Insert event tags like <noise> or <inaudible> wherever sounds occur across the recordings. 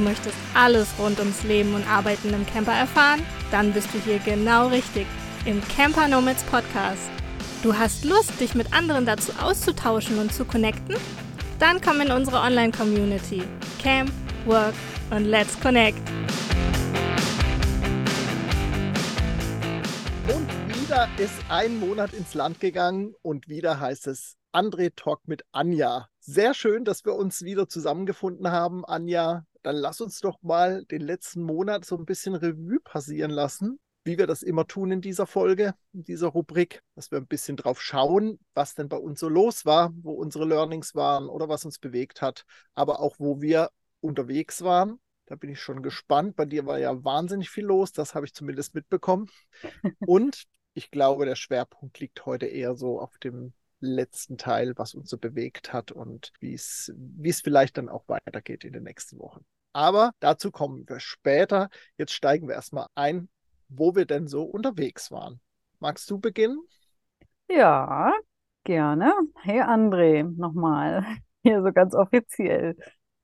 möchtest alles rund ums Leben und Arbeiten im Camper erfahren? Dann bist du hier genau richtig im Camper Nomads Podcast. Du hast Lust, dich mit anderen dazu auszutauschen und zu connecten? Dann komm in unsere Online-Community. Camp, Work und Let's Connect. Und wieder ist ein Monat ins Land gegangen und wieder heißt es André Talk mit Anja. Sehr schön, dass wir uns wieder zusammengefunden haben, Anja. Dann lass uns doch mal den letzten Monat so ein bisschen Revue passieren lassen, wie wir das immer tun in dieser Folge, in dieser Rubrik, dass wir ein bisschen drauf schauen, was denn bei uns so los war, wo unsere Learnings waren oder was uns bewegt hat, aber auch wo wir unterwegs waren. Da bin ich schon gespannt. Bei dir war ja wahnsinnig viel los, das habe ich zumindest mitbekommen. <laughs> Und ich glaube, der Schwerpunkt liegt heute eher so auf dem letzten Teil, was uns so bewegt hat und wie es, vielleicht dann auch weitergeht in den nächsten Wochen. Aber dazu kommen wir später. Jetzt steigen wir erstmal ein, wo wir denn so unterwegs waren. Magst du beginnen? Ja, gerne. Hey André, nochmal. <laughs> Hier so ganz offiziell.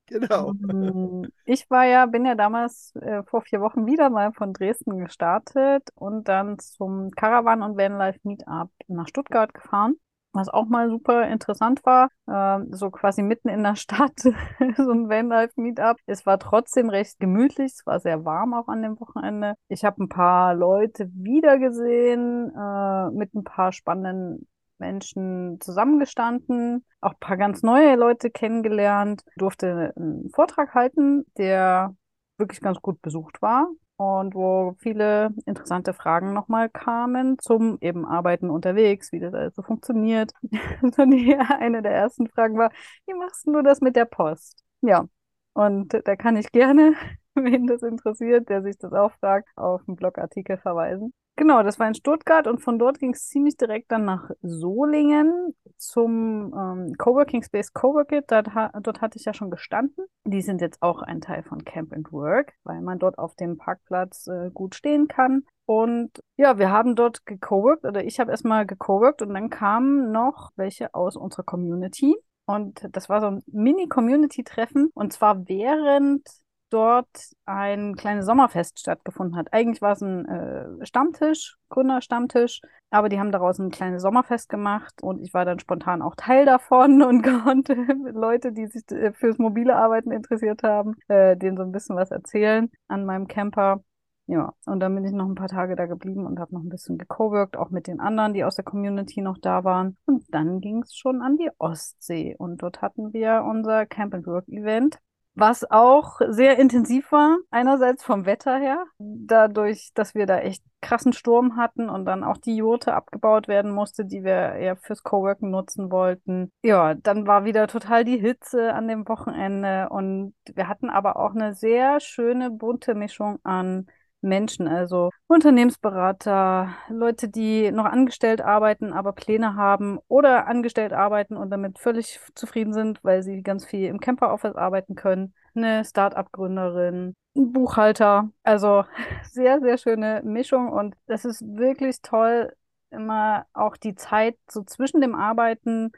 Genau. Mm, Ich war ja, bin ja damals äh, vor vier Wochen wieder mal von Dresden gestartet und dann zum Caravan und Vanlife Meetup nach Stuttgart gefahren, was auch mal super interessant war. Ähm, so quasi mitten in der Stadt, <laughs> so ein Vanlife Meetup. Es war trotzdem recht gemütlich, es war sehr warm auch an dem Wochenende. Ich habe ein paar Leute wiedergesehen, äh, mit ein paar spannenden Menschen zusammengestanden, auch ein paar ganz neue Leute kennengelernt, durfte einen Vortrag halten, der wirklich ganz gut besucht war und wo viele interessante Fragen nochmal kamen zum eben Arbeiten unterwegs, wie das alles so funktioniert. <laughs> Die, eine der ersten Fragen war, wie machst du das mit der Post? Ja, und da kann ich gerne, <laughs> wen das interessiert, der sich das auch fragt, auf einen Blogartikel verweisen. Genau, das war in Stuttgart und von dort ging es ziemlich direkt dann nach Solingen zum ähm, Coworking Space Coworkit. Dort, ha dort hatte ich ja schon gestanden. Die sind jetzt auch ein Teil von Camp and Work, weil man dort auf dem Parkplatz äh, gut stehen kann. Und ja, wir haben dort gecoworkt oder ich habe erstmal gecoworkt und dann kamen noch welche aus unserer Community. Und das war so ein Mini-Community-Treffen und zwar während dort ein kleines Sommerfest stattgefunden hat. Eigentlich war es ein äh, Stammtisch, Gründerstammtisch, aber die haben daraus ein kleines Sommerfest gemacht und ich war dann spontan auch Teil davon <laughs> und konnte Leute, die sich äh, fürs mobile Arbeiten interessiert haben, äh, denen so ein bisschen was erzählen an meinem Camper. Ja, und dann bin ich noch ein paar Tage da geblieben und habe noch ein bisschen gecoworkt, auch mit den anderen, die aus der Community noch da waren. Und dann ging es schon an die Ostsee und dort hatten wir unser Camp and Work Event was auch sehr intensiv war, einerseits vom Wetter her, dadurch, dass wir da echt krassen Sturm hatten und dann auch die Jurte abgebaut werden musste, die wir eher fürs Coworken nutzen wollten. Ja, dann war wieder total die Hitze an dem Wochenende und wir hatten aber auch eine sehr schöne bunte Mischung an Menschen, also Unternehmensberater, Leute, die noch angestellt arbeiten, aber Pläne haben oder angestellt arbeiten und damit völlig zufrieden sind, weil sie ganz viel im Camper-Office arbeiten können, eine Start-up-Gründerin, ein Buchhalter. Also <laughs> sehr, sehr schöne Mischung und das ist wirklich toll, immer auch die Zeit so zwischen dem Arbeiten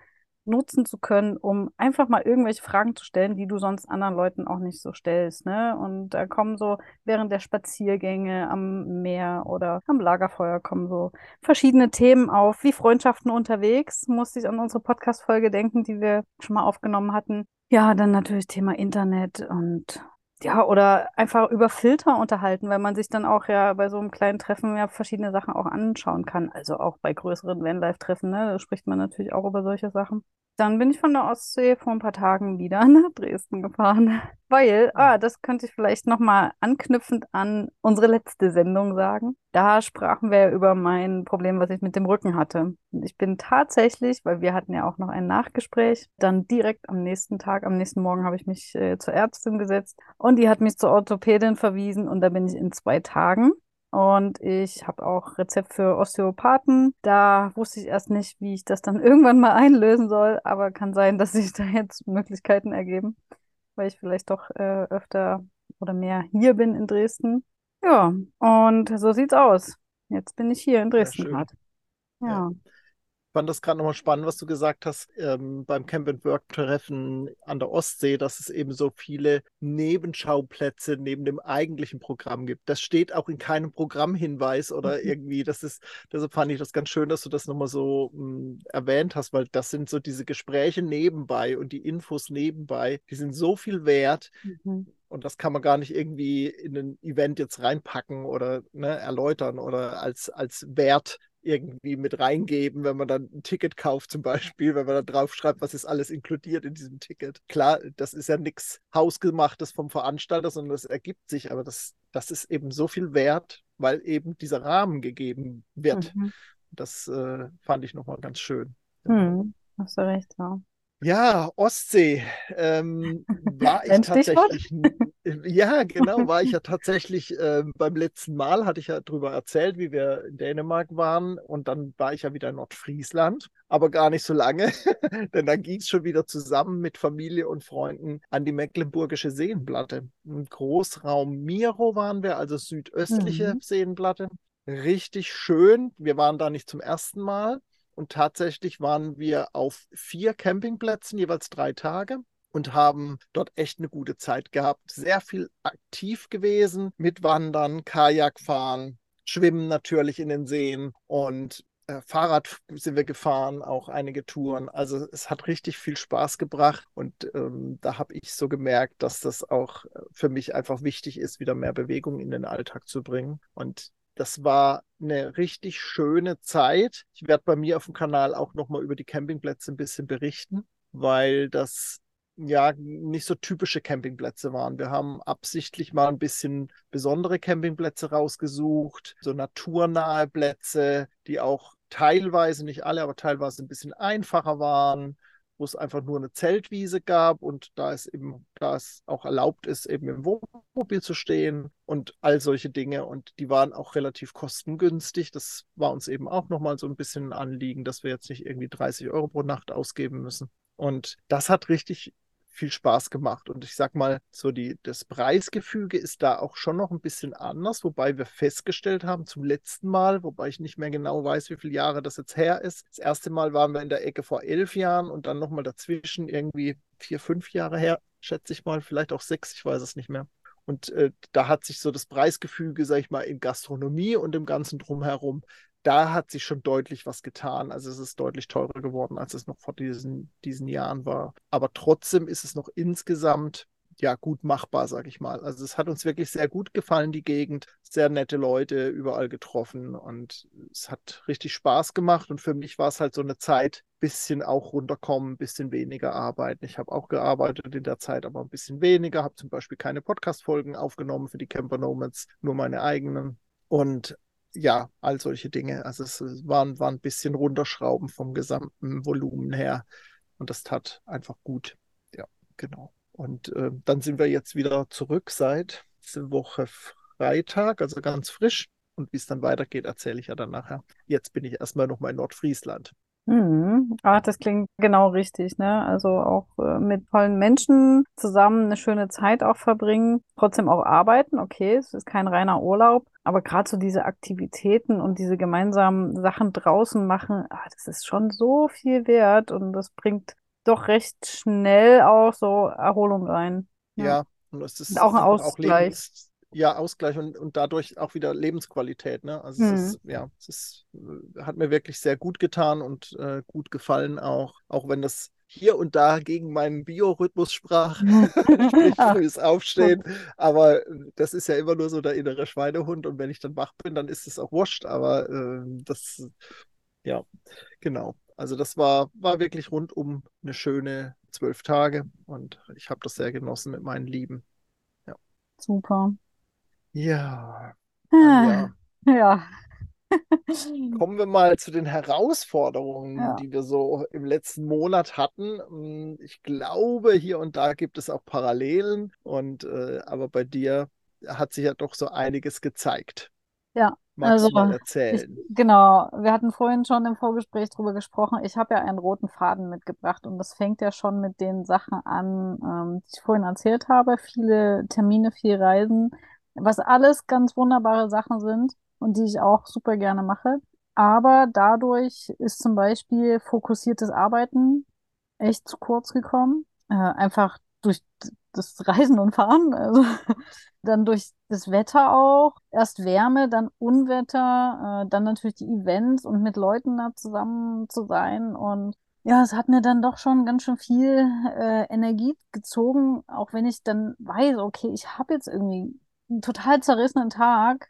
nutzen zu können, um einfach mal irgendwelche Fragen zu stellen, die du sonst anderen Leuten auch nicht so stellst. Ne? Und da kommen so während der Spaziergänge am Meer oder am Lagerfeuer kommen so verschiedene Themen auf, wie Freundschaften unterwegs. Musste ich an unsere Podcast-Folge denken, die wir schon mal aufgenommen hatten. Ja, dann natürlich Thema Internet und ja, oder einfach über Filter unterhalten, weil man sich dann auch ja bei so einem kleinen Treffen ja verschiedene Sachen auch anschauen kann. Also auch bei größeren Vanlife-Treffen, ne, da spricht man natürlich auch über solche Sachen. Dann bin ich von der Ostsee vor ein paar Tagen wieder <laughs> nach Dresden gefahren, weil, ah, das könnte ich vielleicht nochmal anknüpfend an unsere letzte Sendung sagen. Da sprachen wir über mein Problem, was ich mit dem Rücken hatte. Ich bin tatsächlich, weil wir hatten ja auch noch ein Nachgespräch, dann direkt am nächsten Tag, am nächsten Morgen habe ich mich äh, zur Ärztin gesetzt und die hat mich zur Orthopädin verwiesen und da bin ich in zwei Tagen und ich habe auch Rezept für Osteopathen. Da wusste ich erst nicht, wie ich das dann <laughs> irgendwann mal einlösen soll, aber kann sein, dass sich da jetzt Möglichkeiten ergeben, weil ich vielleicht doch äh, öfter oder mehr hier bin in Dresden. Ja, und so sieht's aus. Jetzt bin ich hier in Dresden gerade. Ja. Ja. Fand das gerade nochmal spannend, was du gesagt hast ähm, beim Camp and Work Treffen an der Ostsee, dass es eben so viele Nebenschauplätze neben dem eigentlichen Programm gibt. Das steht auch in keinem Programmhinweis oder mhm. irgendwie, das ist, deshalb fand ich das ganz schön, dass du das nochmal so mh, hm, erwähnt hast, weil das sind so diese Gespräche nebenbei und die Infos nebenbei, die sind so viel wert. Mhm. Und das kann man gar nicht irgendwie in ein Event jetzt reinpacken oder ne, erläutern oder als, als Wert irgendwie mit reingeben, wenn man dann ein Ticket kauft zum Beispiel, wenn man da drauf schreibt, was ist alles inkludiert in diesem Ticket. Klar, das ist ja nichts Hausgemachtes vom Veranstalter, sondern das ergibt sich, aber das, das ist eben so viel wert, weil eben dieser Rahmen gegeben wird. Mhm. Das äh, fand ich nochmal ganz schön. Mhm. Hast du recht, ja. Ja, Ostsee ähm, war <laughs> ich tatsächlich. Ja, genau, <laughs> war ich ja tatsächlich äh, beim letzten Mal, hatte ich ja darüber erzählt, wie wir in Dänemark waren. Und dann war ich ja wieder in Nordfriesland, aber gar nicht so lange, <laughs> denn dann ging es schon wieder zusammen mit Familie und Freunden an die Mecklenburgische Seenplatte. Im Großraum Miro waren wir, also südöstliche mhm. Seenplatte. Richtig schön. Wir waren da nicht zum ersten Mal. Und tatsächlich waren wir auf vier Campingplätzen, jeweils drei Tage und haben dort echt eine gute Zeit gehabt. Sehr viel aktiv gewesen mit Wandern, Kajakfahren, Schwimmen natürlich in den Seen und äh, Fahrrad sind wir gefahren, auch einige Touren. Also es hat richtig viel Spaß gebracht und ähm, da habe ich so gemerkt, dass das auch äh, für mich einfach wichtig ist, wieder mehr Bewegung in den Alltag zu bringen. Und das war eine richtig schöne Zeit. Ich werde bei mir auf dem Kanal auch nochmal über die Campingplätze ein bisschen berichten, weil das ja nicht so typische Campingplätze waren. Wir haben absichtlich mal ein bisschen besondere Campingplätze rausgesucht, so naturnahe Plätze, die auch teilweise, nicht alle, aber teilweise ein bisschen einfacher waren wo es einfach nur eine Zeltwiese gab und da es eben, da es auch erlaubt ist, eben im Wohnmobil zu stehen und all solche Dinge. Und die waren auch relativ kostengünstig. Das war uns eben auch nochmal so ein bisschen ein Anliegen, dass wir jetzt nicht irgendwie 30 Euro pro Nacht ausgeben müssen. Und das hat richtig viel Spaß gemacht. Und ich sag mal, so die, das Preisgefüge ist da auch schon noch ein bisschen anders, wobei wir festgestellt haben zum letzten Mal, wobei ich nicht mehr genau weiß, wie viele Jahre das jetzt her ist. Das erste Mal waren wir in der Ecke vor elf Jahren und dann nochmal dazwischen irgendwie vier, fünf Jahre her, schätze ich mal, vielleicht auch sechs, ich weiß es nicht mehr. Und äh, da hat sich so das Preisgefüge, sag ich mal, in Gastronomie und im Ganzen drumherum da hat sich schon deutlich was getan. Also es ist deutlich teurer geworden, als es noch vor diesen, diesen Jahren war. Aber trotzdem ist es noch insgesamt ja gut machbar, sag ich mal. Also es hat uns wirklich sehr gut gefallen, die Gegend. Sehr nette Leute überall getroffen und es hat richtig Spaß gemacht. Und für mich war es halt so eine Zeit, bisschen auch runterkommen, bisschen weniger arbeiten. Ich habe auch gearbeitet in der Zeit, aber ein bisschen weniger. Habe zum Beispiel keine Podcast-Folgen aufgenommen für die Camper Nomads, nur meine eigenen. Und ja, all solche Dinge. Also es war, war ein bisschen runterschrauben vom gesamten Volumen her. Und das tat einfach gut. Ja, genau. Und äh, dann sind wir jetzt wieder zurück seit Woche Freitag, also ganz frisch. Und wie es dann weitergeht, erzähle ich ja dann nachher. Jetzt bin ich erstmal nochmal in Nordfriesland. Mhm. Ach, das klingt genau richtig, ne? Also auch äh, mit tollen Menschen zusammen eine schöne Zeit auch verbringen, trotzdem auch arbeiten, okay, es ist kein reiner Urlaub, aber gerade so diese Aktivitäten und diese gemeinsamen Sachen draußen machen, ah, das ist schon so viel wert und das bringt doch recht schnell auch so Erholung rein. Ja, ja und es ist und auch ein Ausgleich. Auch Lebens ja, Ausgleich und, und dadurch auch wieder Lebensqualität. Ne? Also mhm. es ist, ja, es ist, äh, hat mir wirklich sehr gut getan und äh, gut gefallen auch, auch wenn das hier und da gegen meinen Biorhythmus sprach, <laughs> sprich <laughs> frühes Aufstehen. Aber äh, das ist ja immer nur so der innere Schweinehund und wenn ich dann wach bin, dann ist es auch wurscht. Aber äh, das, ja, genau. Also das war, war wirklich rundum eine schöne zwölf Tage und ich habe das sehr genossen mit meinen Lieben. Ja. Super. Ja. Ah, ja. Kommen wir mal zu den Herausforderungen, ja. die wir so im letzten Monat hatten. Hm, ich glaube, hier und da gibt es auch Parallelen und äh, aber bei dir hat sich ja doch so einiges gezeigt. Ja, Magst also, mal erzählen? Ich, genau, wir hatten vorhin schon im Vorgespräch darüber gesprochen. Ich habe ja einen roten Faden mitgebracht und das fängt ja schon mit den Sachen an, ähm, die ich vorhin erzählt habe. Viele Termine, viel Reisen was alles ganz wunderbare Sachen sind und die ich auch super gerne mache. Aber dadurch ist zum Beispiel fokussiertes Arbeiten echt zu kurz gekommen. Äh, einfach durch das Reisen und Fahren, also <laughs> dann durch das Wetter auch. Erst Wärme, dann Unwetter, äh, dann natürlich die Events und mit Leuten da zusammen zu sein. Und ja, es hat mir dann doch schon ganz schön viel äh, Energie gezogen, auch wenn ich dann weiß, okay, ich habe jetzt irgendwie einen total zerrissenen Tag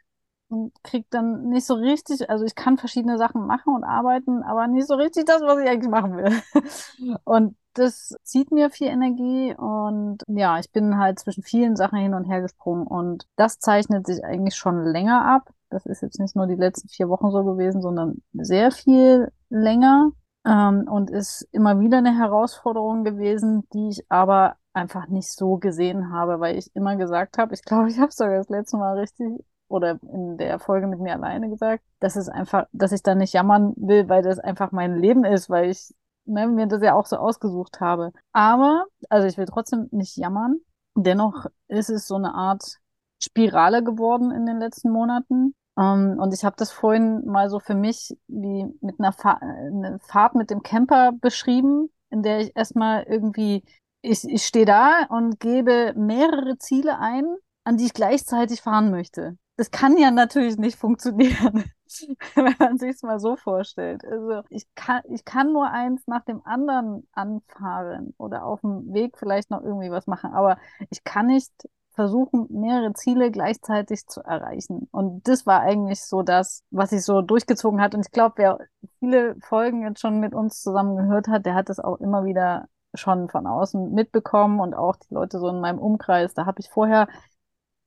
und krieg dann nicht so richtig, also ich kann verschiedene Sachen machen und arbeiten, aber nicht so richtig das, was ich eigentlich machen will. <laughs> Und das zieht mir viel Energie und ja, ich bin halt zwischen vielen Sachen hin und her gesprungen und das zeichnet sich eigentlich schon länger ab. Das ist jetzt nicht nur die letzten vier Wochen so gewesen, sondern sehr viel länger ähm, und ist immer wieder eine Herausforderung gewesen, die ich aber einfach nicht so gesehen habe, weil ich immer gesagt habe, ich glaube, ich habe sogar das letzte Mal richtig oder in der Folge mit mir alleine gesagt, dass es einfach, dass ich da nicht jammern will, weil das einfach mein Leben ist, weil ich ne, mir das ja auch so ausgesucht habe. Aber, also ich will trotzdem nicht jammern. Dennoch ist es so eine Art Spirale geworden in den letzten Monaten. Um, ähm, und ich habe das vorhin mal so für mich wie mit einer, Fa eine Fahrt mit dem Camper beschrieben, in der ich erstmal irgendwie, ich, ich stehe da und gebe mehrere Ziele ein, an die ich gleichzeitig fahren möchte. Das kann ja natürlich nicht funktionieren. <laughs> wenn man sich es mal so vorstellt. Also ich kann, ich kann nur eins nach dem anderen anfahren oder auf dem Weg vielleicht noch irgendwie was machen, aber ich kann nicht versuchen, mehrere Ziele gleichzeitig zu erreichen. Und das war eigentlich so das, was sich so durchgezogen hat. Und ich glaube, wer viele Folgen jetzt schon mit uns zusammen gehört hat, der hat das auch immer wieder schon von außen mitbekommen und auch die Leute so in meinem Umkreis. Da habe ich vorher,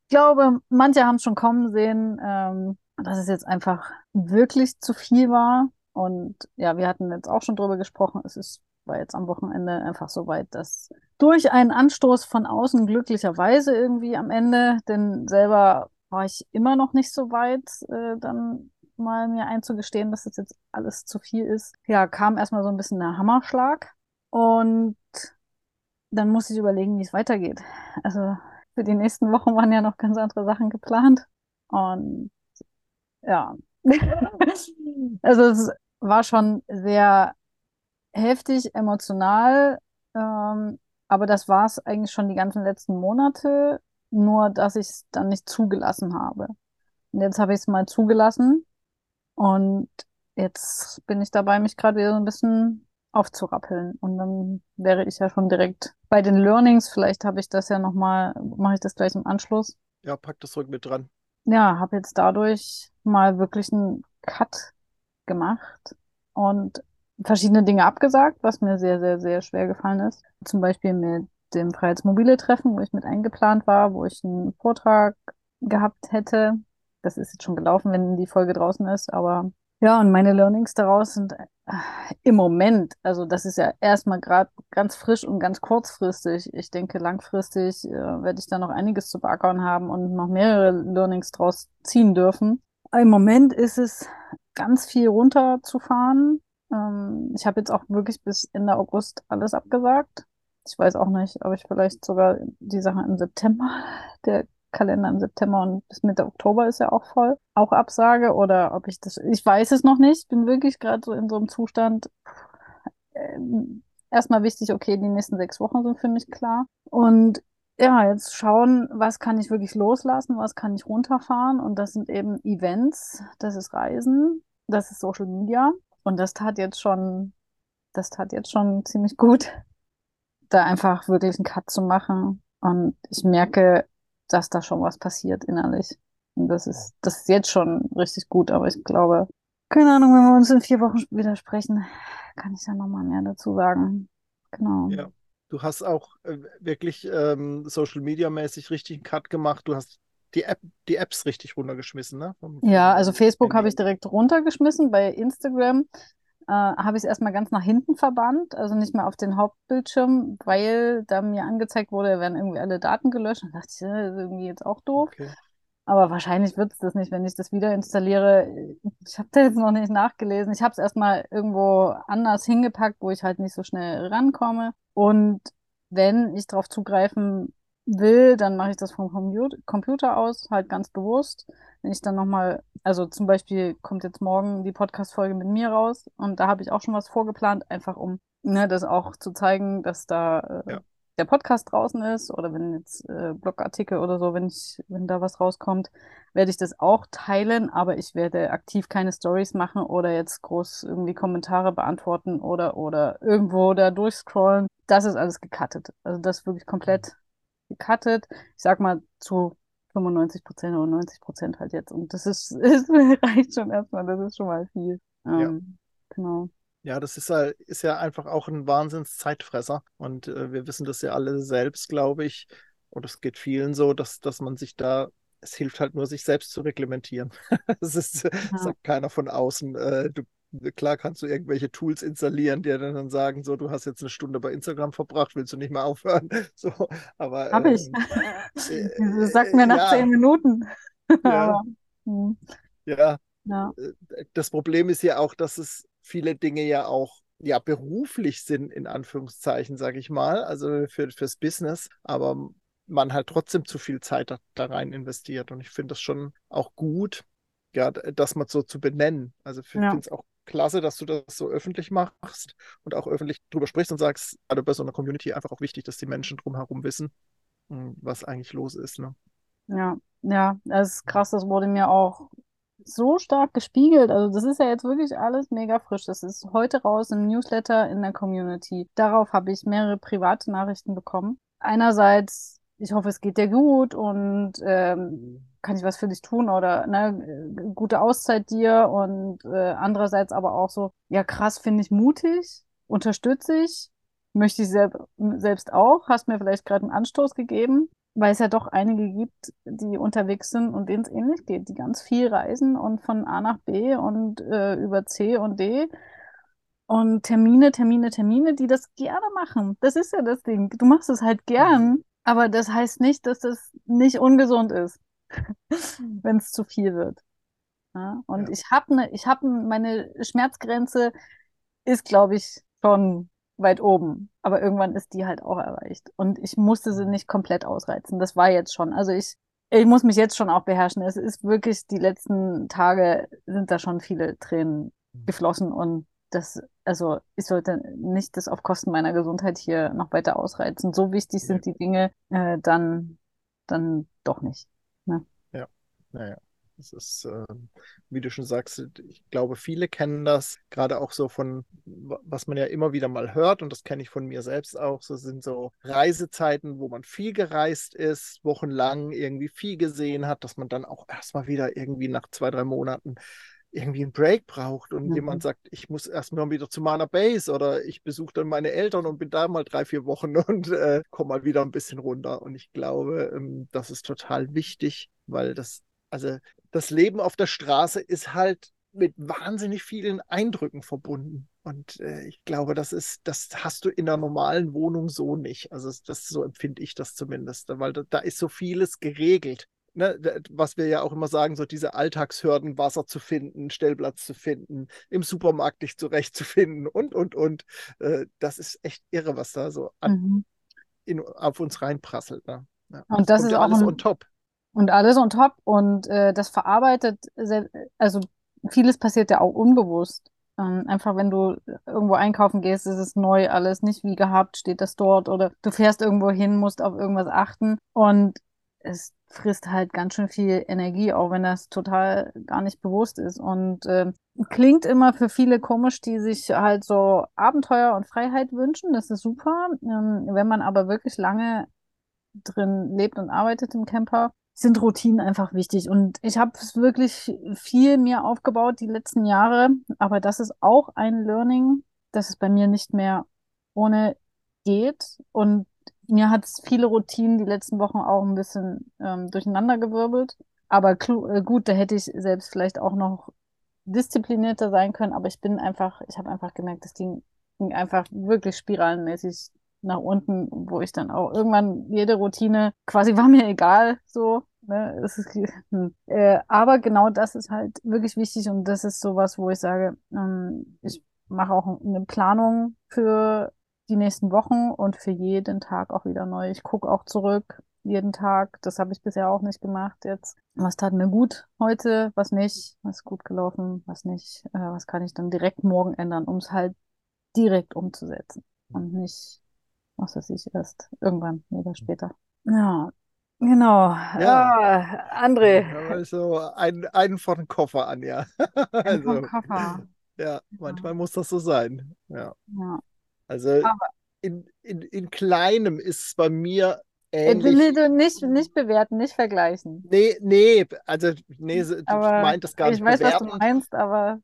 ich glaube, manche haben es schon kommen sehen, ähm, dass es jetzt einfach wirklich zu viel war. Und ja, wir hatten jetzt auch schon drüber gesprochen. Es ist, war jetzt am Wochenende einfach so weit, dass durch einen Anstoß von außen glücklicherweise irgendwie am Ende, denn selber war ich immer noch nicht so weit, äh, dann mal mir einzugestehen, dass das jetzt alles zu viel ist. Ja, kam erstmal so ein bisschen der Hammerschlag und dann musste ich überlegen, wie es weitergeht. Also für die nächsten Wochen waren ja noch ganz andere Sachen geplant und ja. <laughs> also es war schon sehr heftig, emotional, ähm, aber das war es eigentlich schon die ganzen letzten Monate, nur dass ich es dann nicht zugelassen habe. Und jetzt habe ich es mal zugelassen und jetzt bin ich dabei, mich gerade wieder so ein bisschen aufzurappeln. Und dann wäre ich ja schon direkt bei den Learnings. Vielleicht habe ich das ja nochmal, mache ich das gleich im Anschluss. Ja, pack das zurück mit dran ja, habe jetzt dadurch mal wirklich einen Cut gemacht und verschiedene Dinge abgesagt, was mir sehr, sehr, sehr schwer gefallen ist. Zum Beispiel mit dem Freiheitsmobile-Treffen, wo ich mit eingeplant war, wo ich einen Vortrag gehabt hätte. Das ist jetzt schon gelaufen, wenn die Folge draußen ist, aber ja, und meine Learnings daraus sind äh, im Moment, also das ist ja erstmal gerade ganz frisch und ganz kurzfristig. Ich denke, langfristig äh, werde ich da noch einiges zu beackern haben und noch mehrere Learnings draus ziehen dürfen. Im Moment ist es ganz viel runterzufahren. Ähm, ich habe jetzt auch wirklich bis Ende August alles abgesagt. Ich weiß auch nicht, ob ich vielleicht sogar die Sache im September, der Kalender im September und bis Mitte Oktober ist ja auch voll. Auch Absage oder ob ich das, ich weiß es noch nicht, bin wirklich gerade so in so einem Zustand. Ähm, erstmal wichtig, okay, die nächsten sechs Wochen sind für mich klar. Und ja, jetzt schauen, was kann ich wirklich loslassen, was kann ich runterfahren. Und das sind eben Events, das ist Reisen, das ist Social Media. Und das tat jetzt schon, das tat jetzt schon ziemlich gut, da einfach wirklich einen Cut zu machen. Und ich merke, dass da schon was passiert innerlich. Und das ist, das ist jetzt schon richtig gut, aber ich glaube, keine Ahnung, wenn wir uns in vier Wochen wieder sprechen, kann ich da nochmal mehr dazu sagen. Genau. Ja. Du hast auch äh, wirklich ähm, Social Media mäßig richtig einen Cut gemacht. Du hast die App, die Apps richtig runtergeschmissen, ne? Vom, ja, also Facebook habe ich direkt runtergeschmissen. Bei Instagram äh, habe ich es erstmal ganz nach hinten verbannt, also nicht mehr auf den Hauptbildschirm, weil da mir angezeigt wurde, werden irgendwie alle Daten gelöscht. Und dachte ich, das ist irgendwie jetzt auch doof. Okay. Aber wahrscheinlich wird es das nicht, wenn ich das wieder installiere. Ich habe da jetzt noch nicht nachgelesen. Ich habe es erstmal irgendwo anders hingepackt, wo ich halt nicht so schnell rankomme. Und wenn ich darauf zugreifen will, dann mache ich das vom Computer aus, halt ganz bewusst. Wenn ich dann nochmal, also zum Beispiel kommt jetzt morgen die Podcast-Folge mit mir raus und da habe ich auch schon was vorgeplant, einfach um ne, das auch zu zeigen, dass da äh, ja. der Podcast draußen ist oder wenn jetzt äh, Blogartikel oder so, wenn ich, wenn da was rauskommt, werde ich das auch teilen, aber ich werde aktiv keine Stories machen oder jetzt groß irgendwie Kommentare beantworten oder oder irgendwo da durchscrollen. Das ist alles gecuttet. Also das wirklich komplett gecuttet. Ich sag mal zu 95 Prozent oder 90 Prozent halt jetzt. Und das ist, <laughs> ist reicht schon erstmal, das ist schon mal viel. Ähm, ja. Genau. Ja, das ist, halt, ist ja einfach auch ein Wahnsinnszeitfresser. Und äh, wir wissen das ja alle selbst, glaube ich. Und es geht vielen so, dass, dass man sich da, es hilft halt nur, sich selbst zu reglementieren. <laughs> Es ist, ja. sagt keiner von außen, äh, du klar kannst du irgendwelche Tools installieren, die dann, dann sagen, so, du hast jetzt eine Stunde bei Instagram verbracht, willst du nicht mehr aufhören? <laughs> So, aber. Hab ähm, ich. Äh, <laughs> das sagt mir nach ja. zehn Minuten. <laughs> Ja. Hm. ja. ja. Äh, das Problem ist ja auch, dass es viele Dinge ja auch ja, beruflich sind, in Anführungszeichen, sage ich mal, also für, fürs Business, aber man halt trotzdem zu viel Zeit da, da rein investiert. Und ich finde das schon auch gut, ja, das mal so zu benennen. Also ich finde es auch klasse, dass du das so öffentlich machst und auch öffentlich drüber sprichst und sagst, gerade bei so einer Community einfach auch wichtig, dass die Menschen drumherum wissen, hm, was eigentlich los ist. Ne? Ja, ja, das ist krass, das wurde mir auch so stark gespiegelt. Also das ist ja jetzt wirklich alles mega frisch. Das ist heute raus im Newsletter in der Community. Darauf habe ich mehrere private Nachrichten bekommen. Einerseits, ich hoffe, es geht dir gut und ähm, kann ich was für dich tun oder ne, gute Auszeit dir und äh, andererseits aber auch so, ja krass, finde ich mutig, unterstütze ich, möchte ich selb selbst auch, hast mir vielleicht gerade einen Anstoß gegeben, weil es ja doch einige gibt, die unterwegs sind und denen es ähnlich geht, die ganz viel reisen und von A nach B und äh, über C und D und Termine, Termine, Termine, die das gerne machen. Das ist ja das Ding. Du machst es halt gern. Aber das heißt nicht, dass das nicht ungesund ist. <laughs> wenn es zu viel wird. Ja? Und ja. ich habe ne, ich habe meine Schmerzgrenze ist, glaube ich, schon weit oben. Aber irgendwann ist die halt auch erreicht. Und ich musste sie nicht komplett ausreizen. Das war jetzt schon. Also ich, ich muss mich jetzt schon auch beherrschen. Es ist wirklich, die letzten Tage sind da schon viele Tränen mhm. geflossen und das, also ich sollte nicht das auf Kosten meiner Gesundheit hier noch weiter ausreizen. So wichtig sind die Dinge, äh, dann, dann doch nicht. Ne? Ja, naja. Das ist, äh, wie du schon sagst, ich glaube, viele kennen das, gerade auch so von, was man ja immer wieder mal hört, und das kenne ich von mir selbst auch, so sind so Reisezeiten, wo man viel gereist ist, wochenlang irgendwie viel gesehen hat, dass man dann auch erstmal wieder irgendwie nach zwei, drei Monaten irgendwie einen Break braucht und mhm. jemand sagt, ich muss erstmal wieder zu meiner Base oder ich besuche dann meine Eltern und bin da mal drei, vier Wochen <laughs> und äh, komme mal wieder ein bisschen runter. Und ich glaube, ähm, das ist total wichtig, weil das, also das Leben auf der Straße ist halt mit wahnsinnig vielen Eindrücken verbunden. Und äh, ich glaube, das ist, das hast du in einer normalen Wohnung so nicht. Also das, so empfinde ich das zumindest, weil da, da ist so vieles geregelt ne, was wir ja auch immer sagen, so diese Alltagshürden, Wasser zu finden, Stellplatz zu finden, im Supermarkt dich zurechtzufinden und, und, und. Äh, das ist echt irre, was da so an, mhm. in, auf uns reinprasselt. Ne? Ja, und das, das ist ja auch alles ein, on top. Und alles on top und äh, das verarbeitet, also vieles passiert ja auch unbewusst. Ähm, einfach wenn du irgendwo einkaufen gehst, ist es neu alles, nicht wie gehabt, steht das dort oder du fährst irgendwo hin, musst auf irgendwas achten und es frisst halt ganz schön viel Energie, auch wenn das total gar nicht bewusst ist. Und äh, klingt immer für viele komisch, die sich halt so Abenteuer und Freiheit wünschen. Das ist super. Ähm, wenn man aber wirklich lange drin lebt und arbeitet im Camper, sind Routinen einfach wichtig. Und ich habe wirklich viel mir aufgebaut die letzten Jahre. Aber das ist auch ein Learning, dass es bei mir nicht mehr ohne geht. Und mir hat es viele Routinen die letzten Wochen auch ein bisschen ähm, durcheinandergewirbelt. Aber äh, gut, da hätte ich selbst vielleicht auch noch disziplinierter sein können. Aber ich bin einfach, ich habe einfach gemerkt, das ging, ging einfach wirklich spiralenmäßig nach unten, wo ich dann auch irgendwann jede Routine quasi war mir egal, so. Ne? Es ist, hm. äh, aber genau das ist halt wirklich wichtig und das ist sowas, wo ich sage, ähm, ich mache auch eine Planung für die nächsten Wochen und für jeden Tag auch wieder neu. Ich gucke auch zurück jeden Tag. Das habe ich bisher auch nicht gemacht jetzt. Was tat mir gut heute, was nicht, was ist gut gelaufen, was nicht, äh, was kann ich dann direkt morgen ändern, um es halt direkt umzusetzen und nicht, was weiß ich, erst irgendwann oder später. Ja, genau. Ja. Ah, André. Also ein, einen von den Koffer an, ja. <laughs> Ein vom Also, Koffer. ja, manchmal muss das so sein. Ja. Ja. Also in, in, in Kleinem ist es bei mir äh, du- ähnlich. du nicht, nicht bewerten, nicht vergleichen. Nee, nee, also nee, ich Aber meinte das gar ich nicht weiß, was du meinst, aber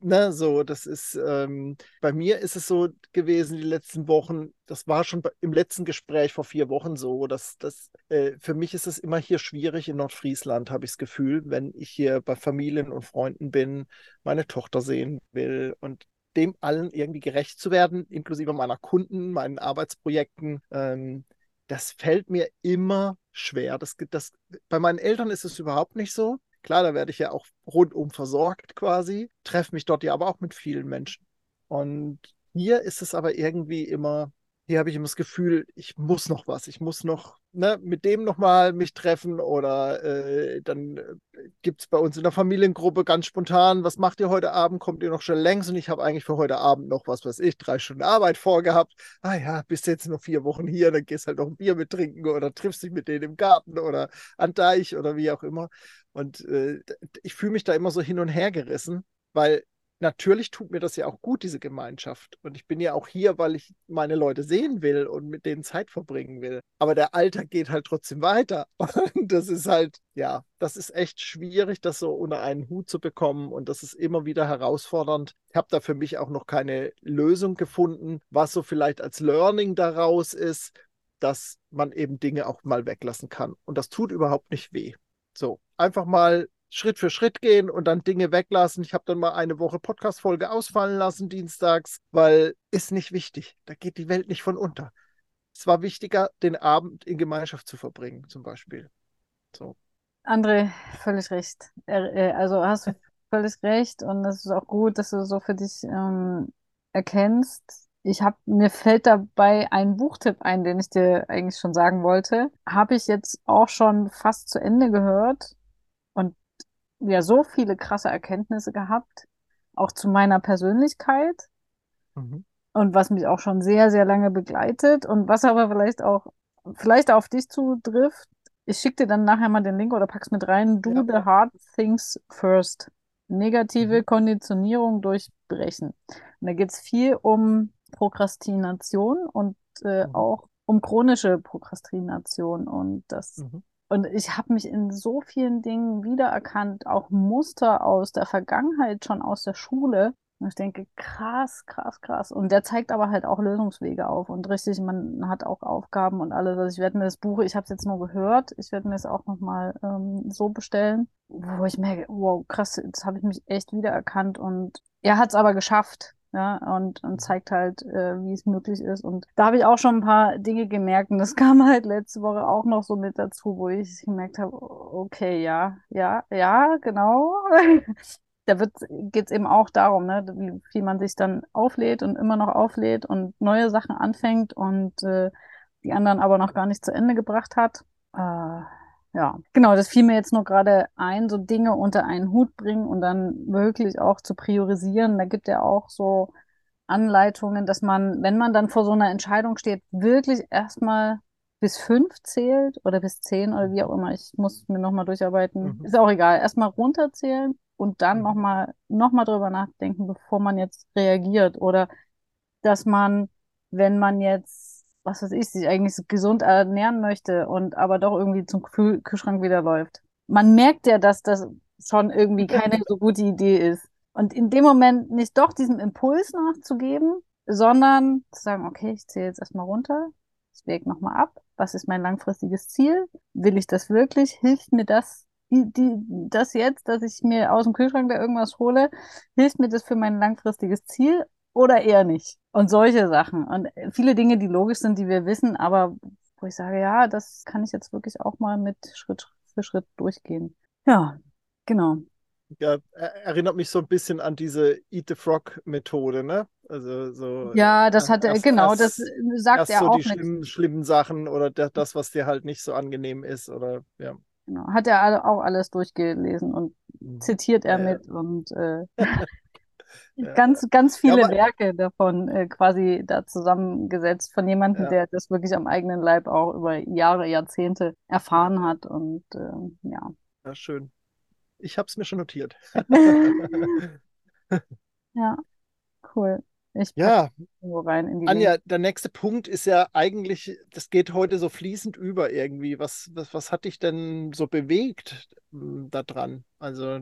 Ne, so, das ist, ähm, bei mir ist es so gewesen, die letzten Wochen, das war schon im letzten Gespräch vor vier Wochen so, dass das, äh, für mich ist es immer hier schwierig in Nordfriesland, habe ich das Gefühl, wenn ich hier bei Familien und Freunden bin, meine Tochter sehen will und dem allen irgendwie gerecht zu werden, inklusive meiner Kunden, meinen Arbeitsprojekten, ähm, das fällt mir immer schwer. Das, das, bei meinen Eltern ist es überhaupt nicht so. Klar, da werde ich ja auch rundum versorgt quasi, treffe mich dort ja aber auch mit vielen Menschen. Und hier ist es aber irgendwie immer, hier habe ich immer das Gefühl, ich muss noch was, ich muss noch ne, mit dem nochmal mich treffen oder äh, dann äh, gibt es bei uns in der Familiengruppe ganz spontan, was macht ihr heute Abend? Kommt ihr noch schnell längs? Und ich habe eigentlich für heute Abend noch, was weiß ich, drei Stunden Arbeit vorgehabt. Ah ja, bist jetzt noch vier Wochen hier, dann gehst halt noch ein Bier mit trinken oder triffst dich mit denen im Garten oder an Deich oder wie auch immer. Und äh, ich fühle mich da immer so hin und her gerissen, weil natürlich tut mir das ja auch gut, diese Gemeinschaft. Und ich bin ja auch hier, weil ich meine Leute sehen will und mit denen Zeit verbringen will. Aber der Alltag geht halt trotzdem weiter. <laughs> Und das ist halt, ja, das ist echt schwierig, das so unter einen Hut zu bekommen. Und das ist immer wieder herausfordernd. Ich habe da für mich auch noch keine Lösung gefunden, was so vielleicht als Learning daraus ist, dass man eben Dinge auch mal weglassen kann. Und das tut überhaupt nicht weh. So, einfach mal Schritt für Schritt gehen und dann Dinge weglassen. Ich habe dann mal eine Woche Podcast-Folge ausfallen lassen, dienstags, weil ist nicht wichtig. Da geht die Welt nicht von unter. Es war wichtiger, den Abend in Gemeinschaft zu verbringen, zum Beispiel. So. André, völlig recht. Äh, also hast du völlig recht und es ist auch gut, dass du so für dich ähm, erkennst. Ich habe, mir fällt dabei ein Buchtipp ein, den ich dir eigentlich schon sagen wollte. Habe ich jetzt auch schon fast zu Ende gehört ja, so viele krasse Erkenntnisse gehabt, auch zu meiner Persönlichkeit Mhm. und was mich auch schon sehr, sehr lange begleitet und was aber vielleicht auch, vielleicht auf dich zutrifft. Ich schicke dir dann nachher mal den Link oder pack's mit rein. Do Ja. the hard things first. Negative Mhm. Konditionierung durchbrechen. Und da geht's viel um Prokrastination und äh, Mhm. auch um chronische Prokrastination und das Mhm. Und ich habe mich in so vielen Dingen wiedererkannt, auch Muster aus der Vergangenheit, schon aus der Schule. Und ich denke, krass, krass, krass. Und der zeigt aber halt auch Lösungswege auf. Und richtig, man hat auch Aufgaben und alles. Also ich werde mir das Buch, ich habe es jetzt nur gehört, ich werde mir es auch nochmal ähm, so bestellen, wo ich merke, wow, krass, jetzt habe ich mich echt wiedererkannt. Und er hat es aber geschafft. Ja, und, und zeigt halt, äh, wie es möglich ist. Und da habe ich auch schon ein paar Dinge gemerkt. Und das <laughs> kam halt letzte Woche auch noch so mit dazu, wo ich gemerkt habe, okay, ja, ja, ja, genau. <laughs> Da wird, geht's eben auch darum, ne, wie viel man sich dann auflädt und immer noch auflädt und neue Sachen anfängt und äh, die anderen aber noch gar nicht zu Ende gebracht hat. Äh, ja, genau, das fiel mir jetzt nur gerade ein, so Dinge unter einen Hut bringen und dann wirklich auch zu priorisieren. Da gibt er auch so Anleitungen, dass man, wenn man dann vor so einer Entscheidung steht, wirklich erstmal bis fünf zählt oder bis zehn oder wie auch immer. Ich muss mir nochmal durcharbeiten. Mhm. Ist auch egal. Erstmal runterzählen und dann Mhm. nochmal noch mal drüber nachdenken, bevor man jetzt reagiert. Oder dass man, wenn man jetzt, was weiß ich, sich eigentlich gesund ernähren möchte und aber doch irgendwie zum Kühl Kühlschrank wieder läuft. Man merkt ja, dass das schon irgendwie keine so gute Idee ist. Und in dem Moment nicht doch diesem Impuls nachzugeben, sondern zu sagen, okay, ich zähle jetzt erstmal runter, ich wäge nochmal ab, was ist mein langfristiges Ziel? Will ich das wirklich? Hilft mir das, die, die, das jetzt, dass ich mir aus dem Kühlschrank da irgendwas hole? Hilft mir das für mein langfristiges Ziel oder eher nicht? Und solche Sachen. Und viele Dinge, die logisch sind, die wir wissen, aber wo ich sage, ja, das kann ich jetzt wirklich auch mal mit Schritt für Schritt durchgehen. Ja, genau. Ja, erinnert mich so ein bisschen an diese Eat the Frog-Methode, ne? Also so. Ja, das hat er, genau, das sagt erst er so auch die schlimmen, schlimmen Sachen oder das, was dir halt nicht so angenehm ist oder ja. Genau, hat er auch alles durchgelesen und zitiert er Ja, mit und äh. <laughs> ganz, ganz viele aber- Werke davon äh, quasi da zusammengesetzt von jemandem, Ja. der das wirklich am eigenen Leib auch über Jahre, Jahrzehnte erfahren hat und äh, ja. Ja, schön. Ich habe es mir schon notiert. <laughs> Ja, cool. Ich Ja, rein in die Anja, der nächste Punkt ist ja eigentlich, das geht heute so fließend über irgendwie. Was, was, was hat dich denn so bewegt m, da dran? Also,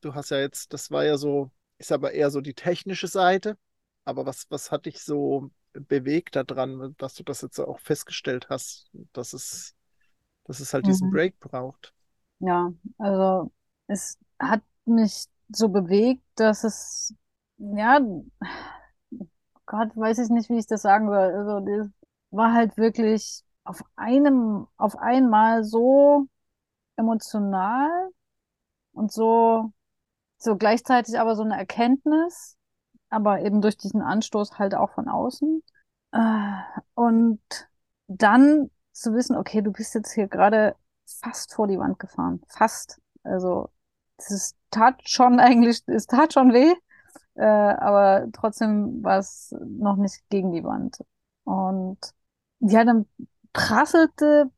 du hast ja jetzt, das war ja so, ist aber eher so die technische Seite. Aber was, was hat dich so bewegt daran, dass du das jetzt auch festgestellt hast, dass es, dass es halt diesen Mhm. Break braucht? Ja, also es hat mich so bewegt, dass es, ja, Gott, weiß ich nicht, wie ich das sagen soll. Also das war halt wirklich auf einem, auf einmal so emotional und so, so gleichzeitig aber so eine Erkenntnis, aber eben durch diesen Anstoß halt auch von außen. Äh, Und dann zu wissen, okay, du bist jetzt hier gerade fast vor die Wand gefahren. Fast. Also, es tat schon <laughs> eigentlich, es tat schon weh, äh, aber trotzdem war es noch nicht gegen die Wand. Und ja, dann prasselte,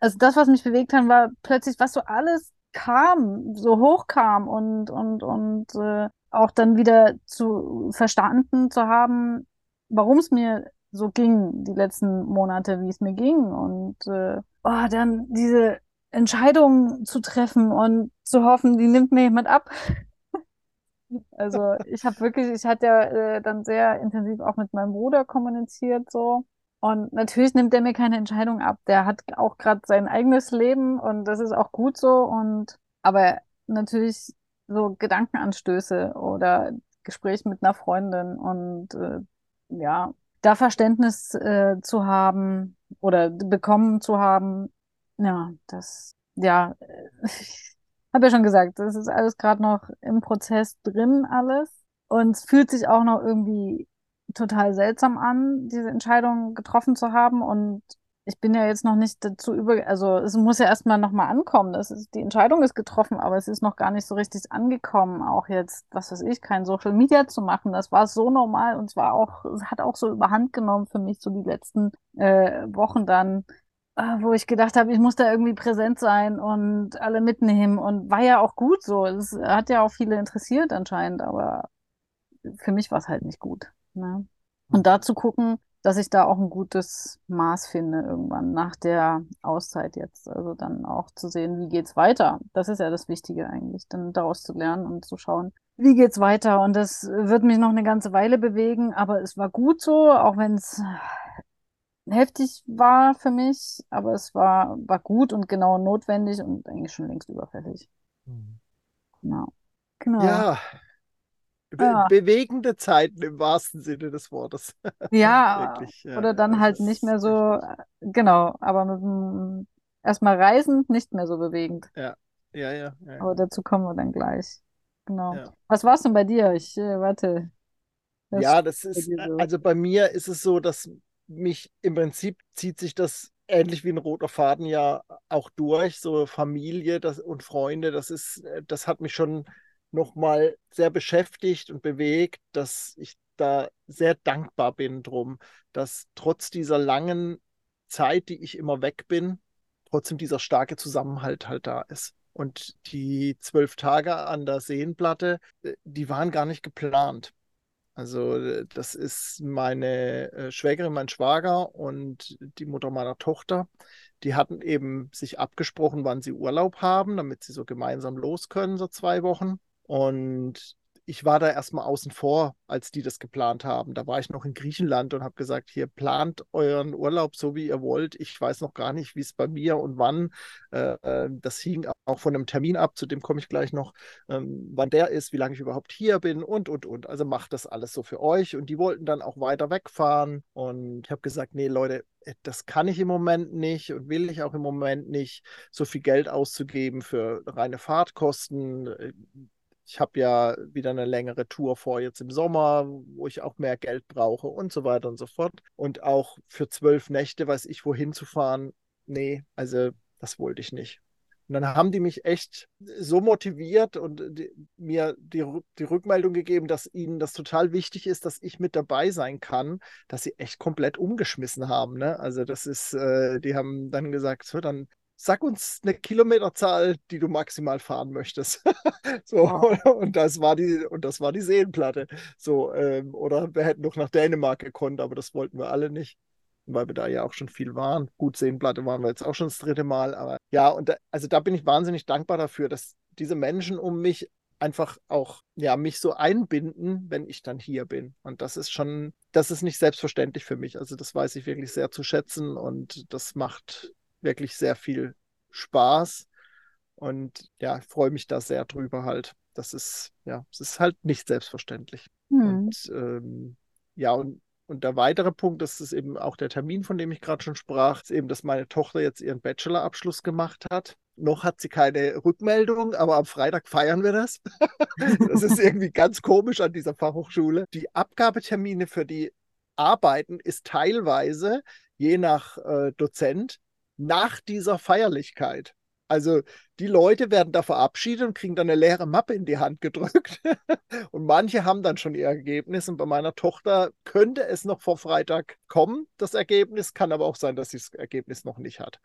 also das, was mich bewegt hat, war plötzlich, was so alles kam, so hochkam und, und, und äh, auch dann wieder zu verstanden zu haben, warum es mir so ging, die letzten Monate, wie es mir ging. Und äh, oh, dann diese Entscheidung zu treffen und zu hoffen, die nimmt mir jemand ab. <laughs> Also ich habe wirklich, ich hatte ja äh, dann sehr intensiv auch mit meinem Bruder kommuniziert so. Und natürlich nimmt er mir keine Entscheidung ab. Der hat auch gerade sein eigenes Leben und das ist auch gut so. Und aber natürlich so Gedankenanstöße oder Gespräch mit einer Freundin und äh, ja, da Verständnis äh, zu haben oder bekommen zu haben, ja, das, ja, <laughs> ich habe ja schon gesagt, das ist alles gerade noch im Prozess drin, alles. Und es fühlt sich auch noch irgendwie total seltsam an, diese Entscheidung getroffen zu haben. Und ich bin ja jetzt noch nicht dazu über, also es muss ja erstmal nochmal ankommen. Das ist, die Entscheidung ist getroffen, aber es ist noch gar nicht so richtig angekommen, auch jetzt, was weiß ich, kein Social Media zu machen. Das war so normal und zwar auch, es hat auch so überhand genommen für mich so die letzten äh, Wochen dann, äh, wo ich gedacht habe, ich muss da irgendwie präsent sein und alle mitnehmen und war ja auch gut so. Es hat ja auch viele interessiert anscheinend, aber für mich war es halt nicht gut. Ne? Und da zu gucken, dass ich da auch ein gutes Maß finde irgendwann nach der Auszeit jetzt. Also dann auch zu sehen, wie geht's weiter. Das ist ja das Wichtige eigentlich, dann daraus zu lernen und zu schauen, wie geht's weiter. Und das wird mich noch eine ganze Weile bewegen, aber es war gut so, auch wenn es heftig war für mich, aber es war, war gut und genau notwendig und eigentlich schon längst überfällig. Genau. Genau. Ja, be Ja. bewegende Zeiten im wahrsten Sinne des Wortes. <laughs> Ja, Wirklich, ja, oder dann das halt nicht mehr so, genau, aber mit dem erstmal reisend nicht mehr so bewegend. Ja, ja, ja. ja. Aber dazu kommen wir dann gleich. Genau. Ja. Was war's denn bei dir? Ich, äh, warte. Was Ja, das ist, so? also bei mir ist es so, dass mich im Prinzip zieht sich das ähnlich wie ein roter Faden ja auch durch, so Familie das, und Freunde, das ist, äh, das hat mich schon nochmal sehr beschäftigt und bewegt, dass ich da sehr dankbar bin drum, dass trotz dieser langen Zeit, die ich immer weg bin, trotzdem dieser starke Zusammenhalt halt da ist. Und die zwölf Tage an der Seenplatte, äh, die waren gar nicht geplant. Also äh, das ist meine äh, Schwägerin, mein Schwager und die Mutter meiner Tochter. Die hatten eben sich abgesprochen, wann sie Urlaub haben, damit sie so gemeinsam los können, so zwei Wochen. Und ich war da erstmal außen vor, als die das geplant haben. Da war ich noch in Griechenland und habe gesagt, hier plant euren Urlaub so, wie ihr wollt. Ich weiß noch gar nicht, wie es bei mir und wann. Äh, äh, das hing auch von einem Termin ab, zu dem komme ich gleich noch, ähm, wann der ist, wie lange ich überhaupt hier bin und, und, und. Also macht das alles so für euch. Und die wollten dann auch weiter wegfahren. Und ich habe gesagt, nee, Leute, äh, das kann ich im Moment nicht und will ich auch im Moment nicht, so viel Geld auszugeben für reine Fahrtkosten. Äh, ich habe ja wieder eine längere Tour vor jetzt im Sommer, wo ich auch mehr Geld brauche und so weiter und so fort. Und auch für zwölf Nächte, weiß ich, wohin zu fahren, nee, also das wollte ich nicht. Und dann haben die mich echt so motiviert und die, mir die, die Rückmeldung gegeben, dass ihnen das total wichtig ist, dass ich mit dabei sein kann, dass sie echt komplett umgeschmissen haben. Ne? Also das ist, äh, die haben dann gesagt, so, dann sag uns eine Kilometerzahl, die du maximal fahren möchtest. <laughs> so, wow. und das war die, und das war die Seenplatte. So, ähm, oder wir hätten doch nach Dänemark gekonnt, aber das wollten wir alle nicht weil wir da ja auch schon viel waren. Gut, Seenplatte waren wir jetzt auch schon das dritte Mal, aber ja, und da, also da bin ich wahnsinnig dankbar dafür, dass diese Menschen um mich einfach auch ja mich so einbinden, wenn ich dann hier bin. Und das ist schon, das ist nicht selbstverständlich für mich. Also das weiß ich wirklich sehr zu schätzen und das macht wirklich sehr viel Spaß. Und ja, ich freue mich da sehr drüber halt. Das ist, ja, es ist halt nicht selbstverständlich. Hm. Und ähm, ja, und und der weitere Punkt, das ist eben auch der Termin, von dem ich gerade schon sprach, ist eben, dass meine Tochter jetzt ihren Bachelorabschluss gemacht hat. Noch hat sie keine Rückmeldung, aber am Freitag feiern wir das. <laughs> das ist irgendwie ganz komisch an dieser Fachhochschule. Die Abgabetermine für die Arbeiten ist teilweise, je nach äh, Dozent, nach dieser Feierlichkeit. Also die Leute werden da verabschiedet und kriegen dann eine leere Mappe in die Hand gedrückt. <laughs> und manche haben dann schon ihr Ergebnis. Und bei meiner Tochter könnte es noch vor Freitag kommen, das Ergebnis. Kann aber auch sein, dass sie das Ergebnis noch nicht hat.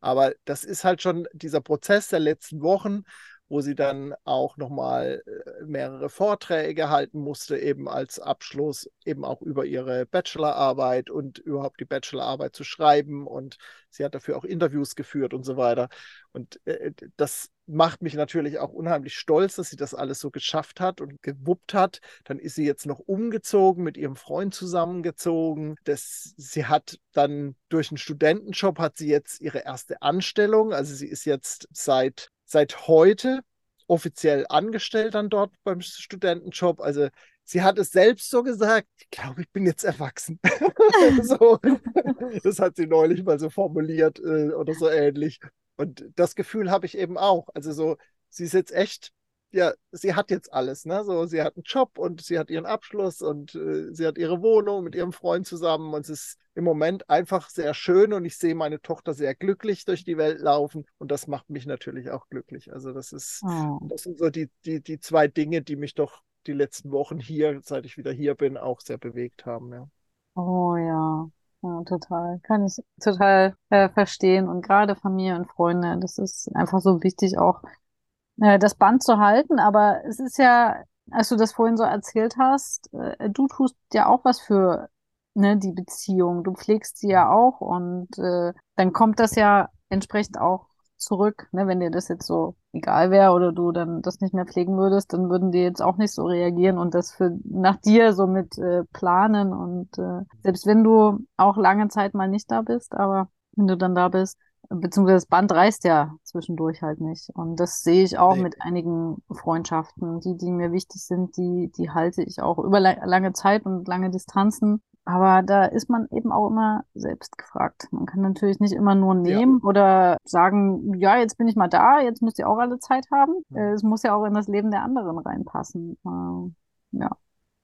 Aber das ist halt schon dieser Prozess der letzten Wochen, wo sie dann auch nochmal äh, mehrere Vorträge halten musste, eben als Abschluss, eben auch über ihre Bachelorarbeit und überhaupt die Bachelorarbeit zu schreiben. Und sie hat dafür auch Interviews geführt und so weiter. Und äh, das macht mich natürlich auch unheimlich stolz, dass sie das alles so geschafft hat und gewuppt hat. Dann ist sie jetzt noch umgezogen, mit ihrem Freund zusammengezogen. Das, sie hat dann durch einen Studentenjob hat sie jetzt ihre erste Anstellung. Also sie ist jetzt seit seit heute offiziell angestellt dann dort beim Studentenjob. Also sie hat es selbst so gesagt, ich glaube, ich bin jetzt erwachsen. <laughs> so, das hat sie neulich mal so formuliert äh, oder so ähnlich. Und das Gefühl habe ich eben auch. Also so, sie ist jetzt echt ja, sie hat jetzt alles, ne? So, sie hat einen Job und sie hat ihren Abschluss und äh, sie hat ihre Wohnung mit ihrem Freund zusammen und es ist im Moment einfach sehr schön und ich sehe meine Tochter sehr glücklich durch die Welt laufen und das macht mich natürlich auch glücklich. Also das ist, oh. das sind so die, die, die zwei Dinge, die mich doch die letzten Wochen hier, seit ich wieder hier bin, auch sehr bewegt haben, ja. Oh ja, ja, total. Kann ich total äh, verstehen. Und gerade Familie und Freunde, das ist einfach so wichtig, auch äh, das Band zu halten. Aber es ist ja, als du das vorhin so erzählt hast, äh, du tust ja auch was für ne, die Beziehung. Du pflegst sie ja auch und äh, dann kommt das ja entsprechend auch zurück. Ne? Wenn dir das jetzt so egal wäre oder du dann das nicht mehr pflegen würdest, dann würden die jetzt auch nicht so reagieren und das für nach dir so mit äh, planen. Und äh, selbst wenn du auch lange Zeit mal nicht da bist, aber wenn du dann da bist, beziehungsweise das Band reißt ja zwischendurch halt nicht. Und das sehe ich auch nee. mit einigen Freundschaften, die, die mir wichtig sind, die, die halte ich auch über lange Zeit und lange Distanzen. Aber da ist man eben auch immer selbst gefragt. Man kann natürlich nicht immer nur nehmen ja. oder sagen, ja, jetzt bin ich mal da, jetzt müsst ihr auch alle Zeit haben. Ja. Es muss ja auch in das Leben der anderen reinpassen. Äh, ja.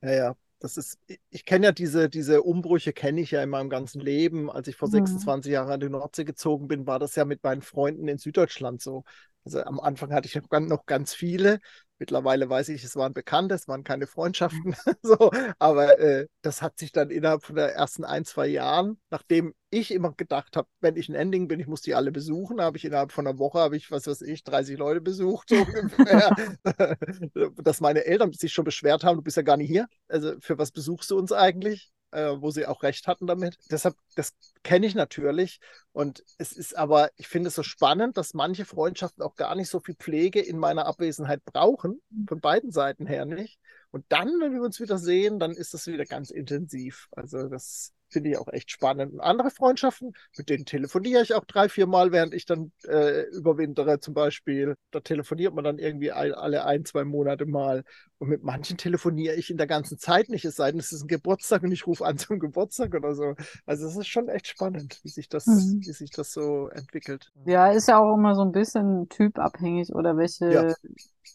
Ja, ja das ist, ich kenne ja diese, diese Umbrüche, kenne ich ja in meinem ganzen Leben. Als ich vor mhm. 26 Jahren an die Nordsee gezogen bin, war das ja mit meinen Freunden in Süddeutschland so. Also am Anfang hatte ich noch ganz viele. Mittlerweile weiß ich, es waren Bekannte, es waren keine Freundschaften. <laughs> so, aber äh, das hat sich dann innerhalb von der ersten ein, zwei Jahren, nachdem ich immer gedacht habe, wenn ich ein Ending bin, ich muss die alle besuchen, habe ich innerhalb von einer Woche, habe ich, was weiß ich, 30 Leute besucht, so <laughs> ungefähr. <laughs> dass meine Eltern sich schon beschwert haben, du bist ja gar nicht hier. Also für was besuchst du uns eigentlich? Äh, wo sie auch recht hatten damit. Deshalb, das kenne ich natürlich. Und es ist aber, ich finde es so spannend, dass manche Freundschaften auch gar nicht so viel Pflege in meiner Abwesenheit brauchen, von beiden Seiten her nicht. Und dann, wenn wir uns wieder sehen, dann ist das wieder ganz intensiv. Also das finde ich auch echt spannend. Und andere Freundschaften, mit denen telefoniere ich auch drei, vier Mal, während ich dann äh, überwintere zum Beispiel. Da telefoniert man dann irgendwie alle ein, zwei Monate mal. Und mit manchen telefoniere ich in der ganzen Zeit nicht, es sei denn, es ist ein Geburtstag und ich rufe an zum Geburtstag oder so. Also es ist schon echt spannend, wie sich das, mhm. wie sich das so entwickelt. Ja, ist ja auch immer so ein bisschen typabhängig oder welche, ja.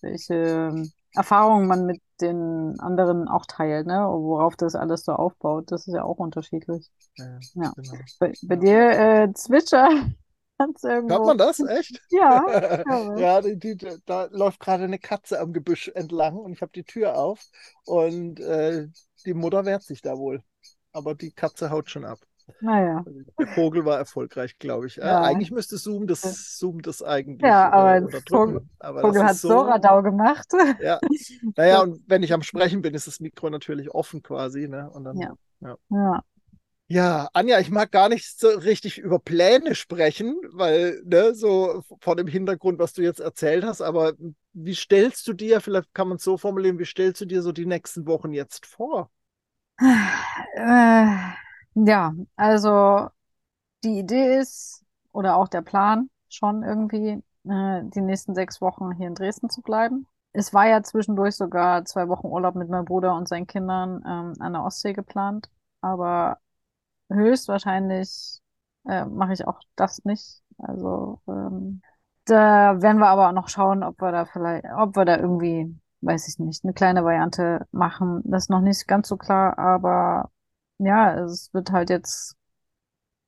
welche Erfahrungen man mit den anderen auch teilt, ne? Worauf das alles so aufbaut. Das ist ja auch unterschiedlich. Ja, Ja. genau. Bei, bei dir äh, Zwitscher <laughs> hat's Hört irgendwo. man das? Echt? Ja. <laughs> Ja, die, die, da läuft gerade eine Katze am Gebüsch entlang und ich habe die Tür auf und äh, die Mutter wehrt sich da wohl. Aber die Katze haut schon ab. Naja. <laughs> Also der Vogel war erfolgreich, glaube ich. Äh, Ja. eigentlich müsste Zoom das, Zoom das eigentlich Ja, aber äh. Vogel- aber Vogel hat so. so Radau gemacht. Ja, <laughs> naja, und wenn ich am Sprechen bin, ist das Mikro natürlich offen quasi, ne? Und dann, Ja. ja. Ja. Ja, Anja, ich mag gar nicht so richtig über Pläne sprechen, weil, ne, so vor dem Hintergrund, was du jetzt erzählt hast, aber wie stellst du dir, vielleicht kann man es so formulieren, wie stellst du dir so die nächsten Wochen jetzt vor? Äh, ja, also die Idee ist, oder auch der Plan, schon irgendwie äh, die nächsten sechs Wochen hier in Dresden zu bleiben. Es war ja zwischendurch sogar zwei Wochen Urlaub mit meinem Bruder und seinen Kindern ähm, an der Ostsee geplant, aber höchstwahrscheinlich äh, mache ich auch das nicht. Also ähm, da werden wir aber auch noch schauen, ob wir da vielleicht, ob wir da irgendwie, weiß ich nicht, eine kleine Variante machen. Das ist noch nicht ganz so klar, aber ja, es wird halt jetzt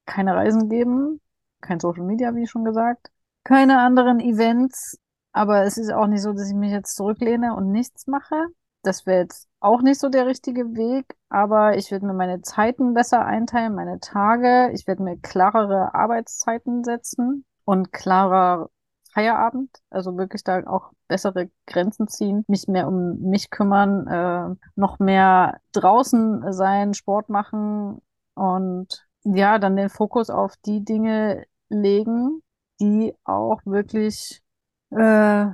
keine Reisen geben, kein Social Media, wie schon gesagt, keine anderen Events, aber es ist auch nicht so, dass ich mich jetzt zurücklehne und nichts mache. Das wäre jetzt auch nicht so der richtige Weg, aber ich werde mir meine Zeiten besser einteilen, meine Tage. Ich werde mir klarere Arbeitszeiten setzen und klarer Feierabend, also wirklich da auch bessere Grenzen ziehen, mich mehr um mich kümmern, äh, noch mehr draußen sein, Sport machen und ja, dann den Fokus auf die Dinge legen, die auch wirklich äh,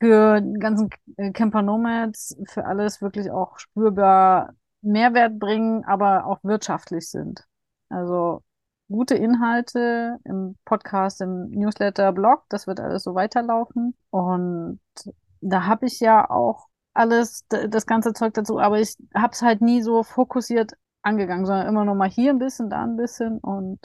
für den ganzen Camper Nomads, für alles wirklich auch spürbar Mehrwert bringen, aber auch wirtschaftlich sind. Also gute Inhalte im Podcast, im Newsletter, Blog, das wird alles so weiterlaufen. Und da habe ich ja auch alles, das ganze Zeug dazu, aber ich habe es halt nie so fokussiert angegangen, sondern immer noch mal hier ein bisschen, da ein bisschen und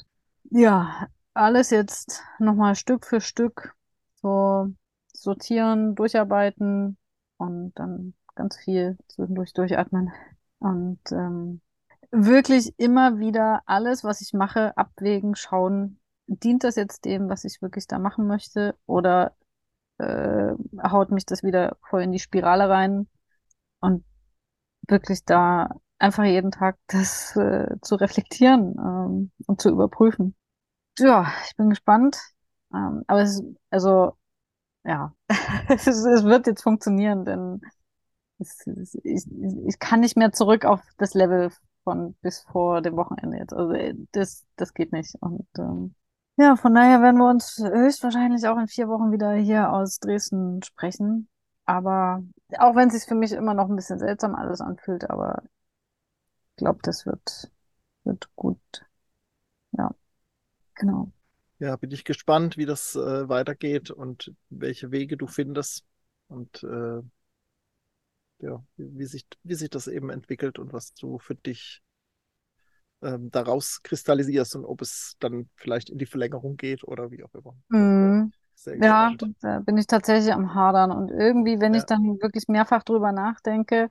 ja, alles jetzt noch mal Stück für Stück so sortieren, durcharbeiten und dann ganz viel zwischendurch durchatmen und ähm, wirklich immer wieder alles, was ich mache, abwägen, schauen, dient das jetzt dem, was ich wirklich da machen möchte oder äh, haut mich das wieder voll in die Spirale rein und wirklich da einfach jeden Tag das äh, zu reflektieren ähm, und zu überprüfen. Ja, ich bin gespannt. Ähm, aber es also, ja, <laughs> es, es wird jetzt funktionieren, denn es, es, ich, ich kann nicht mehr zurück auf das Level von bis vor dem Wochenende jetzt. Also äh, das, das geht nicht. Und ähm, ja, von daher werden wir uns höchstwahrscheinlich auch in vier Wochen wieder hier aus Dresden sprechen. Aber auch wenn es sich für mich immer noch ein bisschen seltsam alles anfühlt, aber ich glaube, das wird, wird gut. Ja, genau. Ja, bin ich gespannt, wie das äh, weitergeht und welche Wege du findest und äh, ja, wie, sich, wie sich das eben entwickelt und was du für dich ähm, daraus kristallisierst und ob es dann vielleicht in die Verlängerung geht oder wie auch immer. Mhm. Ja, da bin ich tatsächlich am Hadern. Und irgendwie, wenn ich Ja. dann wirklich mehrfach drüber nachdenke,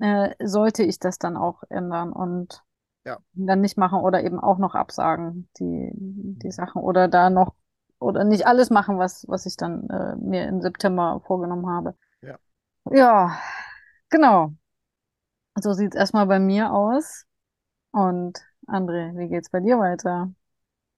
äh, sollte ich das dann auch ändern und Ja. dann nicht machen oder eben auch noch absagen, die, die Sachen. Oder da noch, oder nicht alles machen, was, was ich dann äh, mir im September vorgenommen habe. Ja. Genau. So sieht's erstmal bei mir aus. Und André, wie geht's bei dir weiter?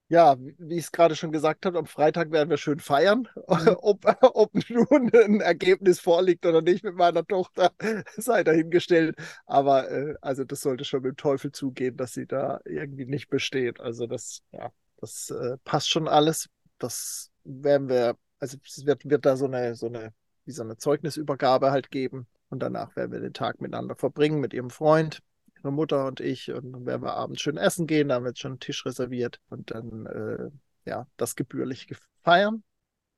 Ja, wie wie ich es gerade schon gesagt habe, am Freitag werden wir schön feiern. Mhm. <laughs> Ob, ob nun ein Ergebnis vorliegt oder nicht mit meiner Tochter, <laughs> sei dahingestellt. Aber äh, also das sollte schon mit dem Teufel zugehen, dass sie da irgendwie nicht besteht. Also das, ja, das äh, passt schon alles. Das werden wir, also es wird, wird da so eine, so eine, wie so eine Zeugnisübergabe halt geben. Und danach werden wir den Tag miteinander verbringen mit ihrem Freund ihre Mutter und ich. Und dann werden wir abends schön essen gehen. Da haben wir jetzt schon einen Tisch reserviert und dann äh, ja, das gebührlich feiern.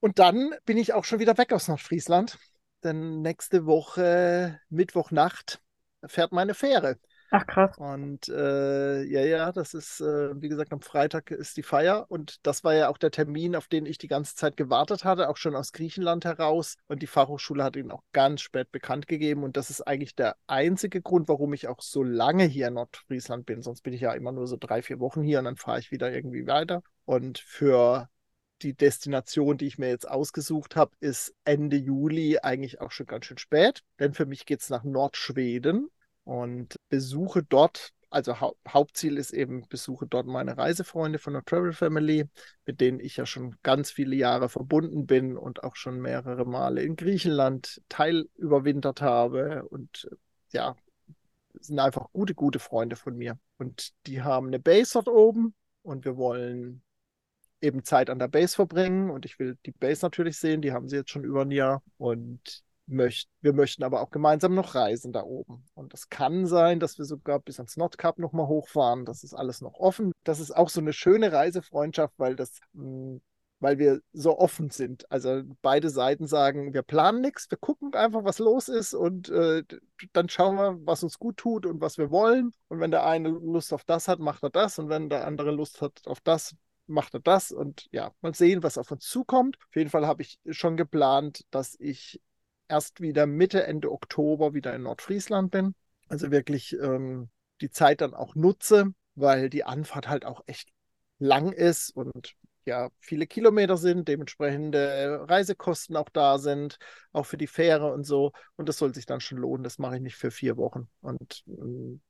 Und dann bin ich auch schon wieder weg aus Nordfriesland. Denn nächste Woche, Mittwochnacht, fährt meine Fähre Ach krass. Und äh, ja, ja, das ist, äh, wie gesagt, am Freitag ist die Feier. Und das war ja auch der Termin, auf den ich die ganze Zeit gewartet hatte, auch schon aus Griechenland heraus. Und die Fachhochschule hat ihn auch ganz spät bekannt gegeben. Und das ist eigentlich der einzige Grund, warum ich auch so lange hier in Nordfriesland bin. Sonst bin ich ja immer nur so drei, vier Wochen hier und dann fahre ich wieder irgendwie weiter. Und für die Destination, die ich mir jetzt ausgesucht habe, ist Ende Juli eigentlich auch schon ganz schön spät. Denn für mich geht es nach Nordschweden und besuche dort, also hau Hauptziel ist eben, besuche dort meine Reisefreunde von der Travel Family, mit denen ich ja schon ganz viele Jahre verbunden bin und auch schon mehrere Male in Griechenland teil überwintert habe. Und ja, sind einfach gute, gute Freunde von mir. Und die haben eine Base dort oben und wir wollen eben Zeit an der Base verbringen. Und ich will die Base natürlich sehen, die haben sie jetzt schon über ein Jahr. Und möcht, wir möchten aber auch gemeinsam noch reisen da oben. Und das kann sein, dass wir sogar bis ans Nordkap nochmal hochfahren. Das ist alles noch offen. Das ist auch so eine schöne Reisefreundschaft, weil das, hm, weil wir so offen sind. Also beide Seiten sagen, wir planen nichts, wir gucken einfach, was los ist und äh, dann schauen wir, was uns gut tut und was wir wollen. Und wenn der eine Lust auf das hat, macht er das. Und wenn der andere Lust hat auf das, macht er das und ja, mal sehen, was auf uns zukommt. Auf jeden Fall habe ich schon geplant, dass ich erst wieder Mitte, Ende Oktober wieder in Nordfriesland bin. Also wirklich ähm, die Zeit dann auch nutze, weil die Anfahrt halt auch echt lang ist und ja, viele Kilometer sind, dementsprechende Reisekosten auch da sind, auch für die Fähre und so. Und das soll sich dann schon lohnen. Das mache ich nicht für vier Wochen. Und ähm,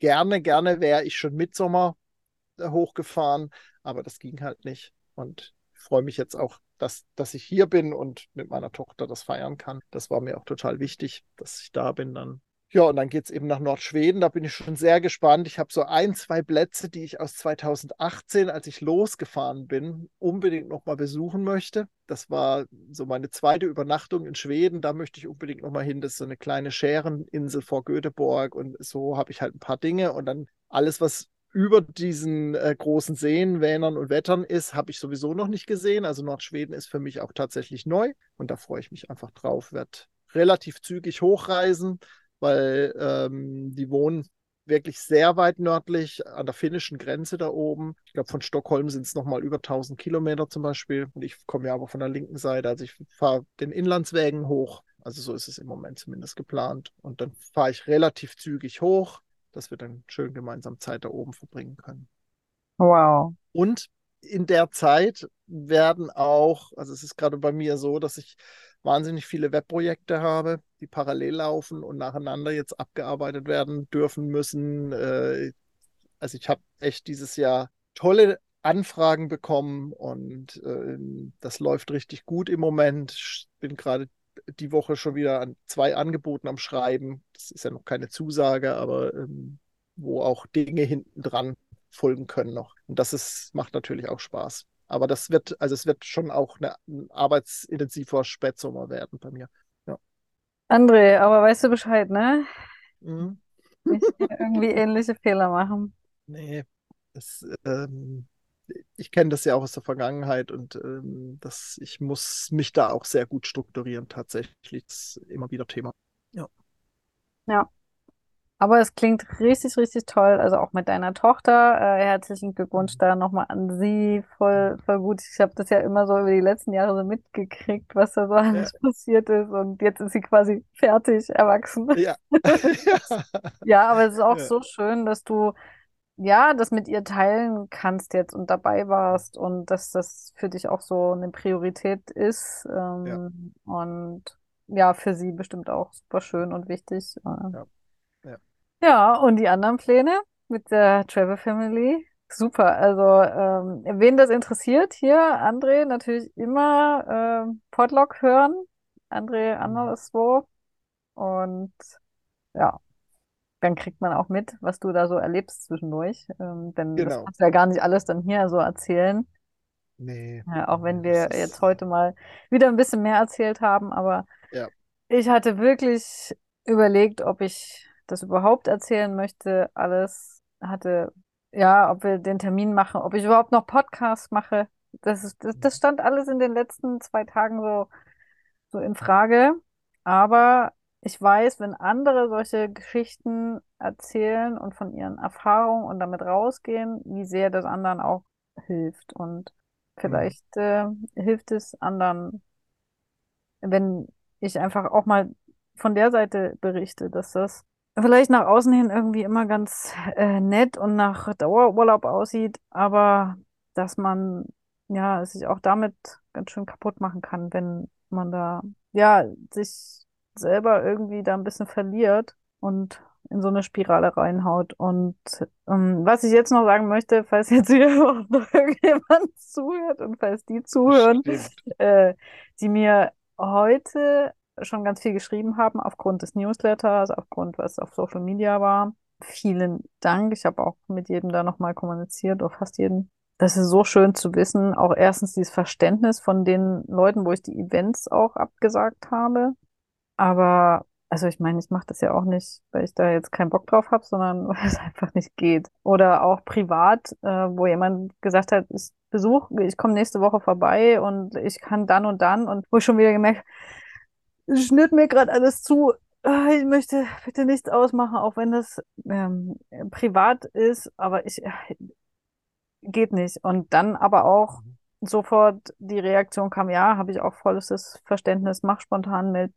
gerne, gerne wäre ich schon Mitsommer äh, hochgefahren, aber das ging halt nicht. Und ich freue mich jetzt auch dass, dass ich hier bin und mit meiner Tochter das feiern kann. Das war mir auch total wichtig, dass ich da bin dann. Ja, und dann geht es eben nach Nordschweden. Da bin ich schon sehr gespannt. Ich habe so ein, zwei Plätze, die ich aus 2018, als ich losgefahren bin, unbedingt nochmal besuchen möchte. Das war so meine zweite Übernachtung in Schweden. Da möchte ich unbedingt nochmal hin. Das ist so eine kleine Schäreninsel vor Göteborg. Und so habe ich halt ein paar Dinge. Und dann alles, was über diesen äh, großen Seen, Vänern und Wettern ist, habe ich sowieso noch nicht gesehen. Also Nordschweden ist für mich auch tatsächlich neu und da freue ich mich einfach drauf. Werde relativ zügig hochreisen, weil ähm, die wohnen wirklich sehr weit nördlich an der finnischen Grenze da oben. Ich glaube, von Stockholm sind es nochmal über 1000 Kilometer zum Beispiel. Und ich komme ja aber von der linken Seite. Also ich fahre den Inlandswägen hoch. Also so ist es im Moment zumindest geplant. Und dann fahre ich relativ zügig hoch dass wir dann schön gemeinsam Zeit da oben verbringen können. Wow. Und in der Zeit werden auch, also es ist gerade bei mir so, dass ich wahnsinnig viele Webprojekte habe, die parallel laufen und nacheinander jetzt abgearbeitet werden dürfen müssen. Äh, also ich habe echt dieses Jahr tolle Anfragen bekommen und äh, das läuft richtig gut im Moment. Ich bin gerade die Woche schon wieder an zwei Angeboten am Schreiben. Das ist ja noch keine Zusage, aber ähm, wo auch Dinge hinten dran folgen können noch. Und das ist, macht natürlich auch Spaß. Aber das wird, also es wird schon auch eine, ein arbeitsintensiver Spätsommer werden bei mir. Ja. André, aber weißt du Bescheid, ne? Mhm. Nicht irgendwie ähnliche Fehler machen. Nee, das, ähm, ich kenne das ja auch aus der Vergangenheit und ähm, das, ich muss mich da auch sehr gut strukturieren, tatsächlich. Das ist immer wieder Thema. Ja. Ja. Aber es klingt richtig, richtig toll. Also auch mit deiner Tochter. Äh, herzlichen Glückwunsch da nochmal an sie. Voll, voll gut. Ich habe das ja immer so über die letzten Jahre so mitgekriegt, was da so alles ja. passiert ist. Und jetzt ist sie quasi fertig, erwachsen. Ja. <laughs> <laughs> ja, aber es ist auch ja. so schön, dass du ja, das mit ihr teilen kannst jetzt und dabei warst und dass das für dich auch so eine Priorität ist. Ähm, ja. Und ja, für sie bestimmt auch super schön und wichtig. Äh. Ja. ja. Ja, und die anderen Pläne mit der Travel Family. Super. Also, ähm, wen das interessiert, hier, André, natürlich immer äh, Podlog hören. André mhm. anderswo. Und ja, dann kriegt man auch mit, was du da so erlebst zwischendurch. Ähm, denn genau. das kannst du ja gar nicht alles dann hier so erzählen. Nee. Ja, auch wenn wir ist... jetzt heute mal wieder ein bisschen mehr erzählt haben, aber ja. ich hatte wirklich überlegt, ob ich das überhaupt erzählen möchte. Alles hatte, ja, ob wir den Termin machen, ob ich überhaupt noch Podcasts mache. Das, ist, das, das stand alles in den letzten zwei Tagen so, so in Frage. Aber ich weiß, wenn andere solche Geschichten erzählen und von ihren Erfahrungen und damit rausgehen, wie sehr das anderen auch hilft. Und vielleicht äh, hilft es anderen, wenn ich einfach auch mal von der Seite berichte, dass das vielleicht nach außen hin irgendwie immer ganz äh, nett und nach Dauerurlaub aussieht, aber dass man ja sich auch damit ganz schön kaputt machen kann, wenn man da ja sich selber irgendwie da ein bisschen verliert und in so eine Spirale reinhaut. Und ähm, was ich jetzt noch sagen möchte, falls jetzt hier <laughs> noch irgendjemand zuhört und falls die zuhören, äh, die mir heute schon ganz viel geschrieben haben aufgrund des Newsletters, aufgrund was auf Social Media war. Vielen Dank. Ich habe auch mit jedem da nochmal kommuniziert, oder fast jeden. Das ist so schön zu wissen. Auch erstens dieses Verständnis von den Leuten, wo ich die Events auch abgesagt habe. Aber also ich meine, ich mache das ja auch nicht, weil ich da jetzt keinen Bock drauf habe, sondern <laughs> weil es einfach nicht geht. Oder auch privat, äh, wo jemand gesagt hat, ich besuche, ich komme nächste Woche vorbei und ich kann dann und dann und wo ich schon wieder gemerkt, schnürt mir gerade alles zu. Ah, ich möchte bitte nichts ausmachen, auch wenn das ähm, privat ist, aber ich äh, geht nicht. Und dann aber auch mhm. sofort die Reaktion kam, ja, habe ich auch volles Verständnis, mach spontan mit,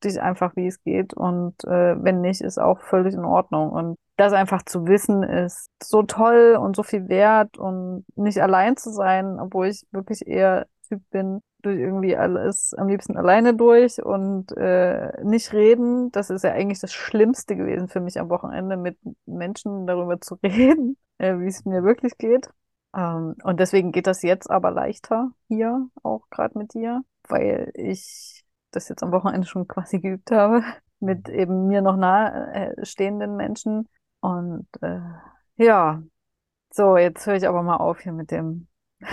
dich einfach, wie es geht. Und äh, wenn nicht, ist auch völlig in Ordnung. Und das einfach zu wissen, ist so toll und so viel wert und nicht allein zu sein, obwohl ich wirklich eher Typ bin, durch irgendwie alles am liebsten alleine durch und äh, nicht reden. Das ist ja eigentlich das Schlimmste gewesen für mich am Wochenende, mit Menschen darüber zu <laughs> reden, äh, wie es mir wirklich geht. Ähm, und deswegen geht das jetzt aber leichter hier, auch gerade mit dir, weil ich das jetzt am Wochenende schon quasi geübt habe, mit mhm. eben mir noch nahe äh, stehenden Menschen. Und äh, ja, so, jetzt höre ich aber mal auf hier mit dem. <laughs>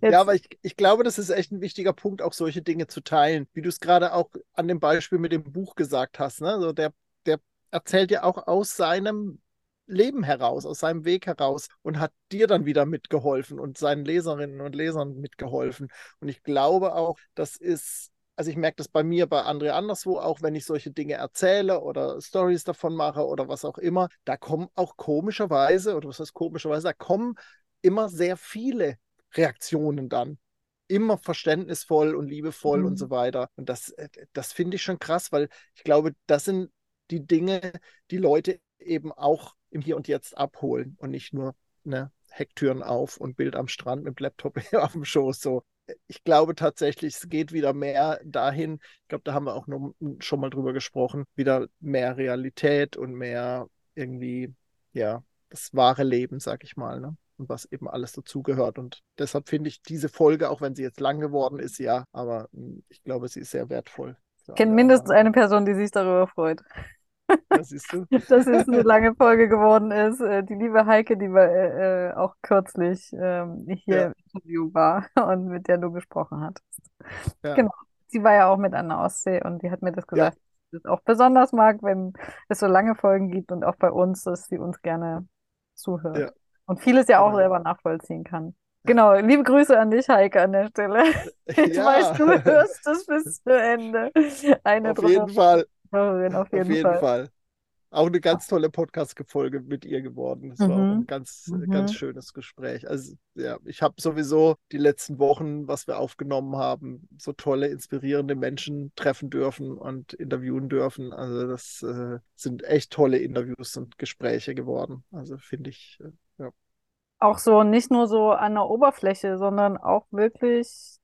Jetzt. Ja, aber ich, ich glaube, das ist echt ein wichtiger Punkt, auch solche Dinge zu teilen. Wie du es gerade auch an dem Beispiel mit dem Buch gesagt hast. Ne? Also der, der erzählt ja auch aus seinem Leben heraus, aus seinem Weg heraus und hat dir dann wieder mitgeholfen und seinen Leserinnen und Lesern mitgeholfen. Und ich glaube auch, das ist also ich merke das bei mir, bei André anderswo, auch wenn ich solche Dinge erzähle oder Stories davon mache oder was auch immer, da kommen auch komischerweise, oder was heißt komischerweise, da kommen immer sehr viele Reaktionen dann. Immer verständnisvoll und liebevoll mhm. und so weiter. Und das, äh, das finde ich schon krass, weil ich glaube, das sind die Dinge, die Leute eben auch im Hier und Jetzt abholen und nicht nur ne, Hecktüren auf und Bild am Strand mit dem Laptop <laughs> auf dem Schoß. So. Ich glaube tatsächlich, es geht wieder mehr dahin. Ich glaube, da haben wir auch noch, schon mal drüber gesprochen. Wieder mehr Realität und mehr irgendwie, ja, das wahre Leben, sag ich mal. Ne? und was eben alles dazugehört. Und deshalb finde ich diese Folge, auch wenn sie jetzt lang geworden ist, ja, aber ich glaube, sie ist sehr wertvoll. Ich kenne mindestens eine Person, die sich darüber freut. Das siehst du. <laughs> Dass es eine lange Folge geworden ist. Äh, die liebe Heike, die war äh, auch kürzlich ähm, hier ja. im Interview war <laughs> und mit der du gesprochen hattest. Ja. Genau. Sie war ja auch mit an der Ostsee und die hat mir das gesagt, ja. dass sie es auch besonders mag, wenn es so lange Folgen gibt und auch bei uns, dass sie uns gerne zuhört. Ja. Und vieles ja auch genau. selber nachvollziehen kann. Genau, liebe Grüße an dich, Heike, an der Stelle. <laughs> Ich ja. weiß, du hörst es bis zu Ende. Eine auf jeden Fall. Hörerin auf jeden, auf jeden Fall. Fall. Auch eine ganz tolle Podcast-Folge mit ihr geworden. Das mhm. war auch ein ganz, mhm. ganz schönes Gespräch. Also, ja, ich habe sowieso die letzten Wochen, was wir aufgenommen haben, so tolle, inspirierende Menschen treffen dürfen und interviewen dürfen. Also, das äh, sind echt tolle Interviews und Gespräche geworden. Also, finde ich, äh, ja. Auch so nicht nur so an der Oberfläche, sondern auch wirklich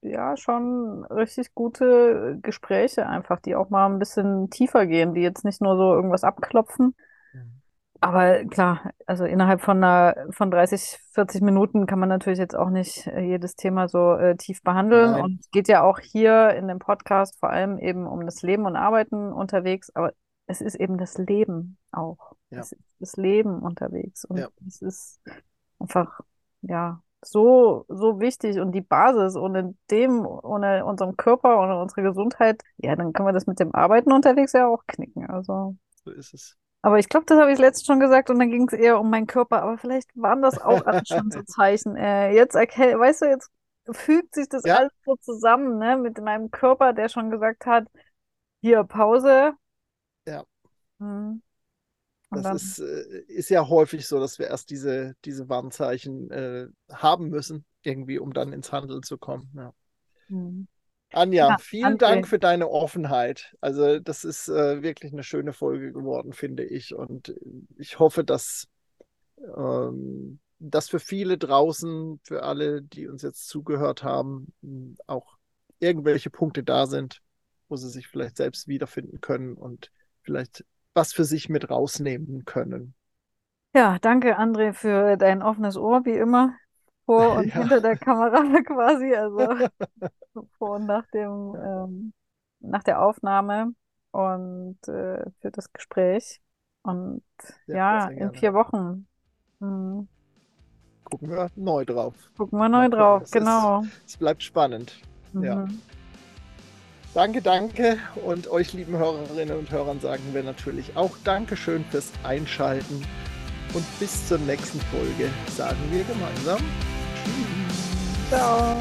ja schon richtig gute Gespräche einfach, die auch mal ein bisschen tiefer gehen, die jetzt nicht nur so irgendwas abklopfen. Mhm. Aber klar, also innerhalb von einer, von 30, 40 Minuten kann man natürlich jetzt auch nicht äh, jedes Thema so äh, tief behandeln. Nein. Und es geht ja auch hier in dem Podcast vor allem eben um das Leben und Arbeiten unterwegs, aber es ist eben das Leben auch. Ja. Es ist das Leben unterwegs. Und ja. es ist einfach, ja, so, so wichtig und die Basis. Ohne dem, ohne unserem Körper, ohne unsere Gesundheit, ja, dann können wir das mit dem Arbeiten unterwegs ja auch knicken. Also. So ist es. Aber ich glaube, das habe ich letztens schon gesagt und dann ging es eher um meinen Körper. Aber vielleicht waren das auch alles schon so <laughs> Zeichen. Äh, jetzt erkennt, weißt du, jetzt fügt sich das Ja. alles so zusammen, ne? Mit meinem Körper, der schon gesagt hat, hier Pause. Ja. Mhm. Und Das ist, äh, ist ja häufig so, dass wir erst diese, diese Warnzeichen äh, haben müssen, irgendwie, um dann ins Handeln zu kommen. Ja. Mhm. Anja, Ja, vielen André. Dank für deine Offenheit. Also, das ist äh, wirklich eine schöne Folge geworden, finde ich. Und ich hoffe, dass ähm, dass für viele draußen, für alle, die uns jetzt zugehört haben, mh, auch irgendwelche Punkte da sind, wo sie sich vielleicht selbst wiederfinden können und vielleicht was für sich mit rausnehmen können. Ja, danke, André, für dein offenes Ohr, wie immer. Vor <laughs> und Ja. hinter der Kamera <laughs> quasi, also <laughs> vor und nach dem, ähm, nach der Aufnahme und äh, für das Gespräch. Und Ja, ja, sehr in vier Wochen hm, Gucken wir neu drauf. gucken wir neu gucken, drauf, es ist- genau. Es bleibt spannend. ja. Danke, danke. Und euch lieben Hörerinnen und Hörern sagen wir natürlich auch Dankeschön fürs Einschalten. Und bis zur nächsten Folge sagen wir gemeinsam Tschüss. Ciao.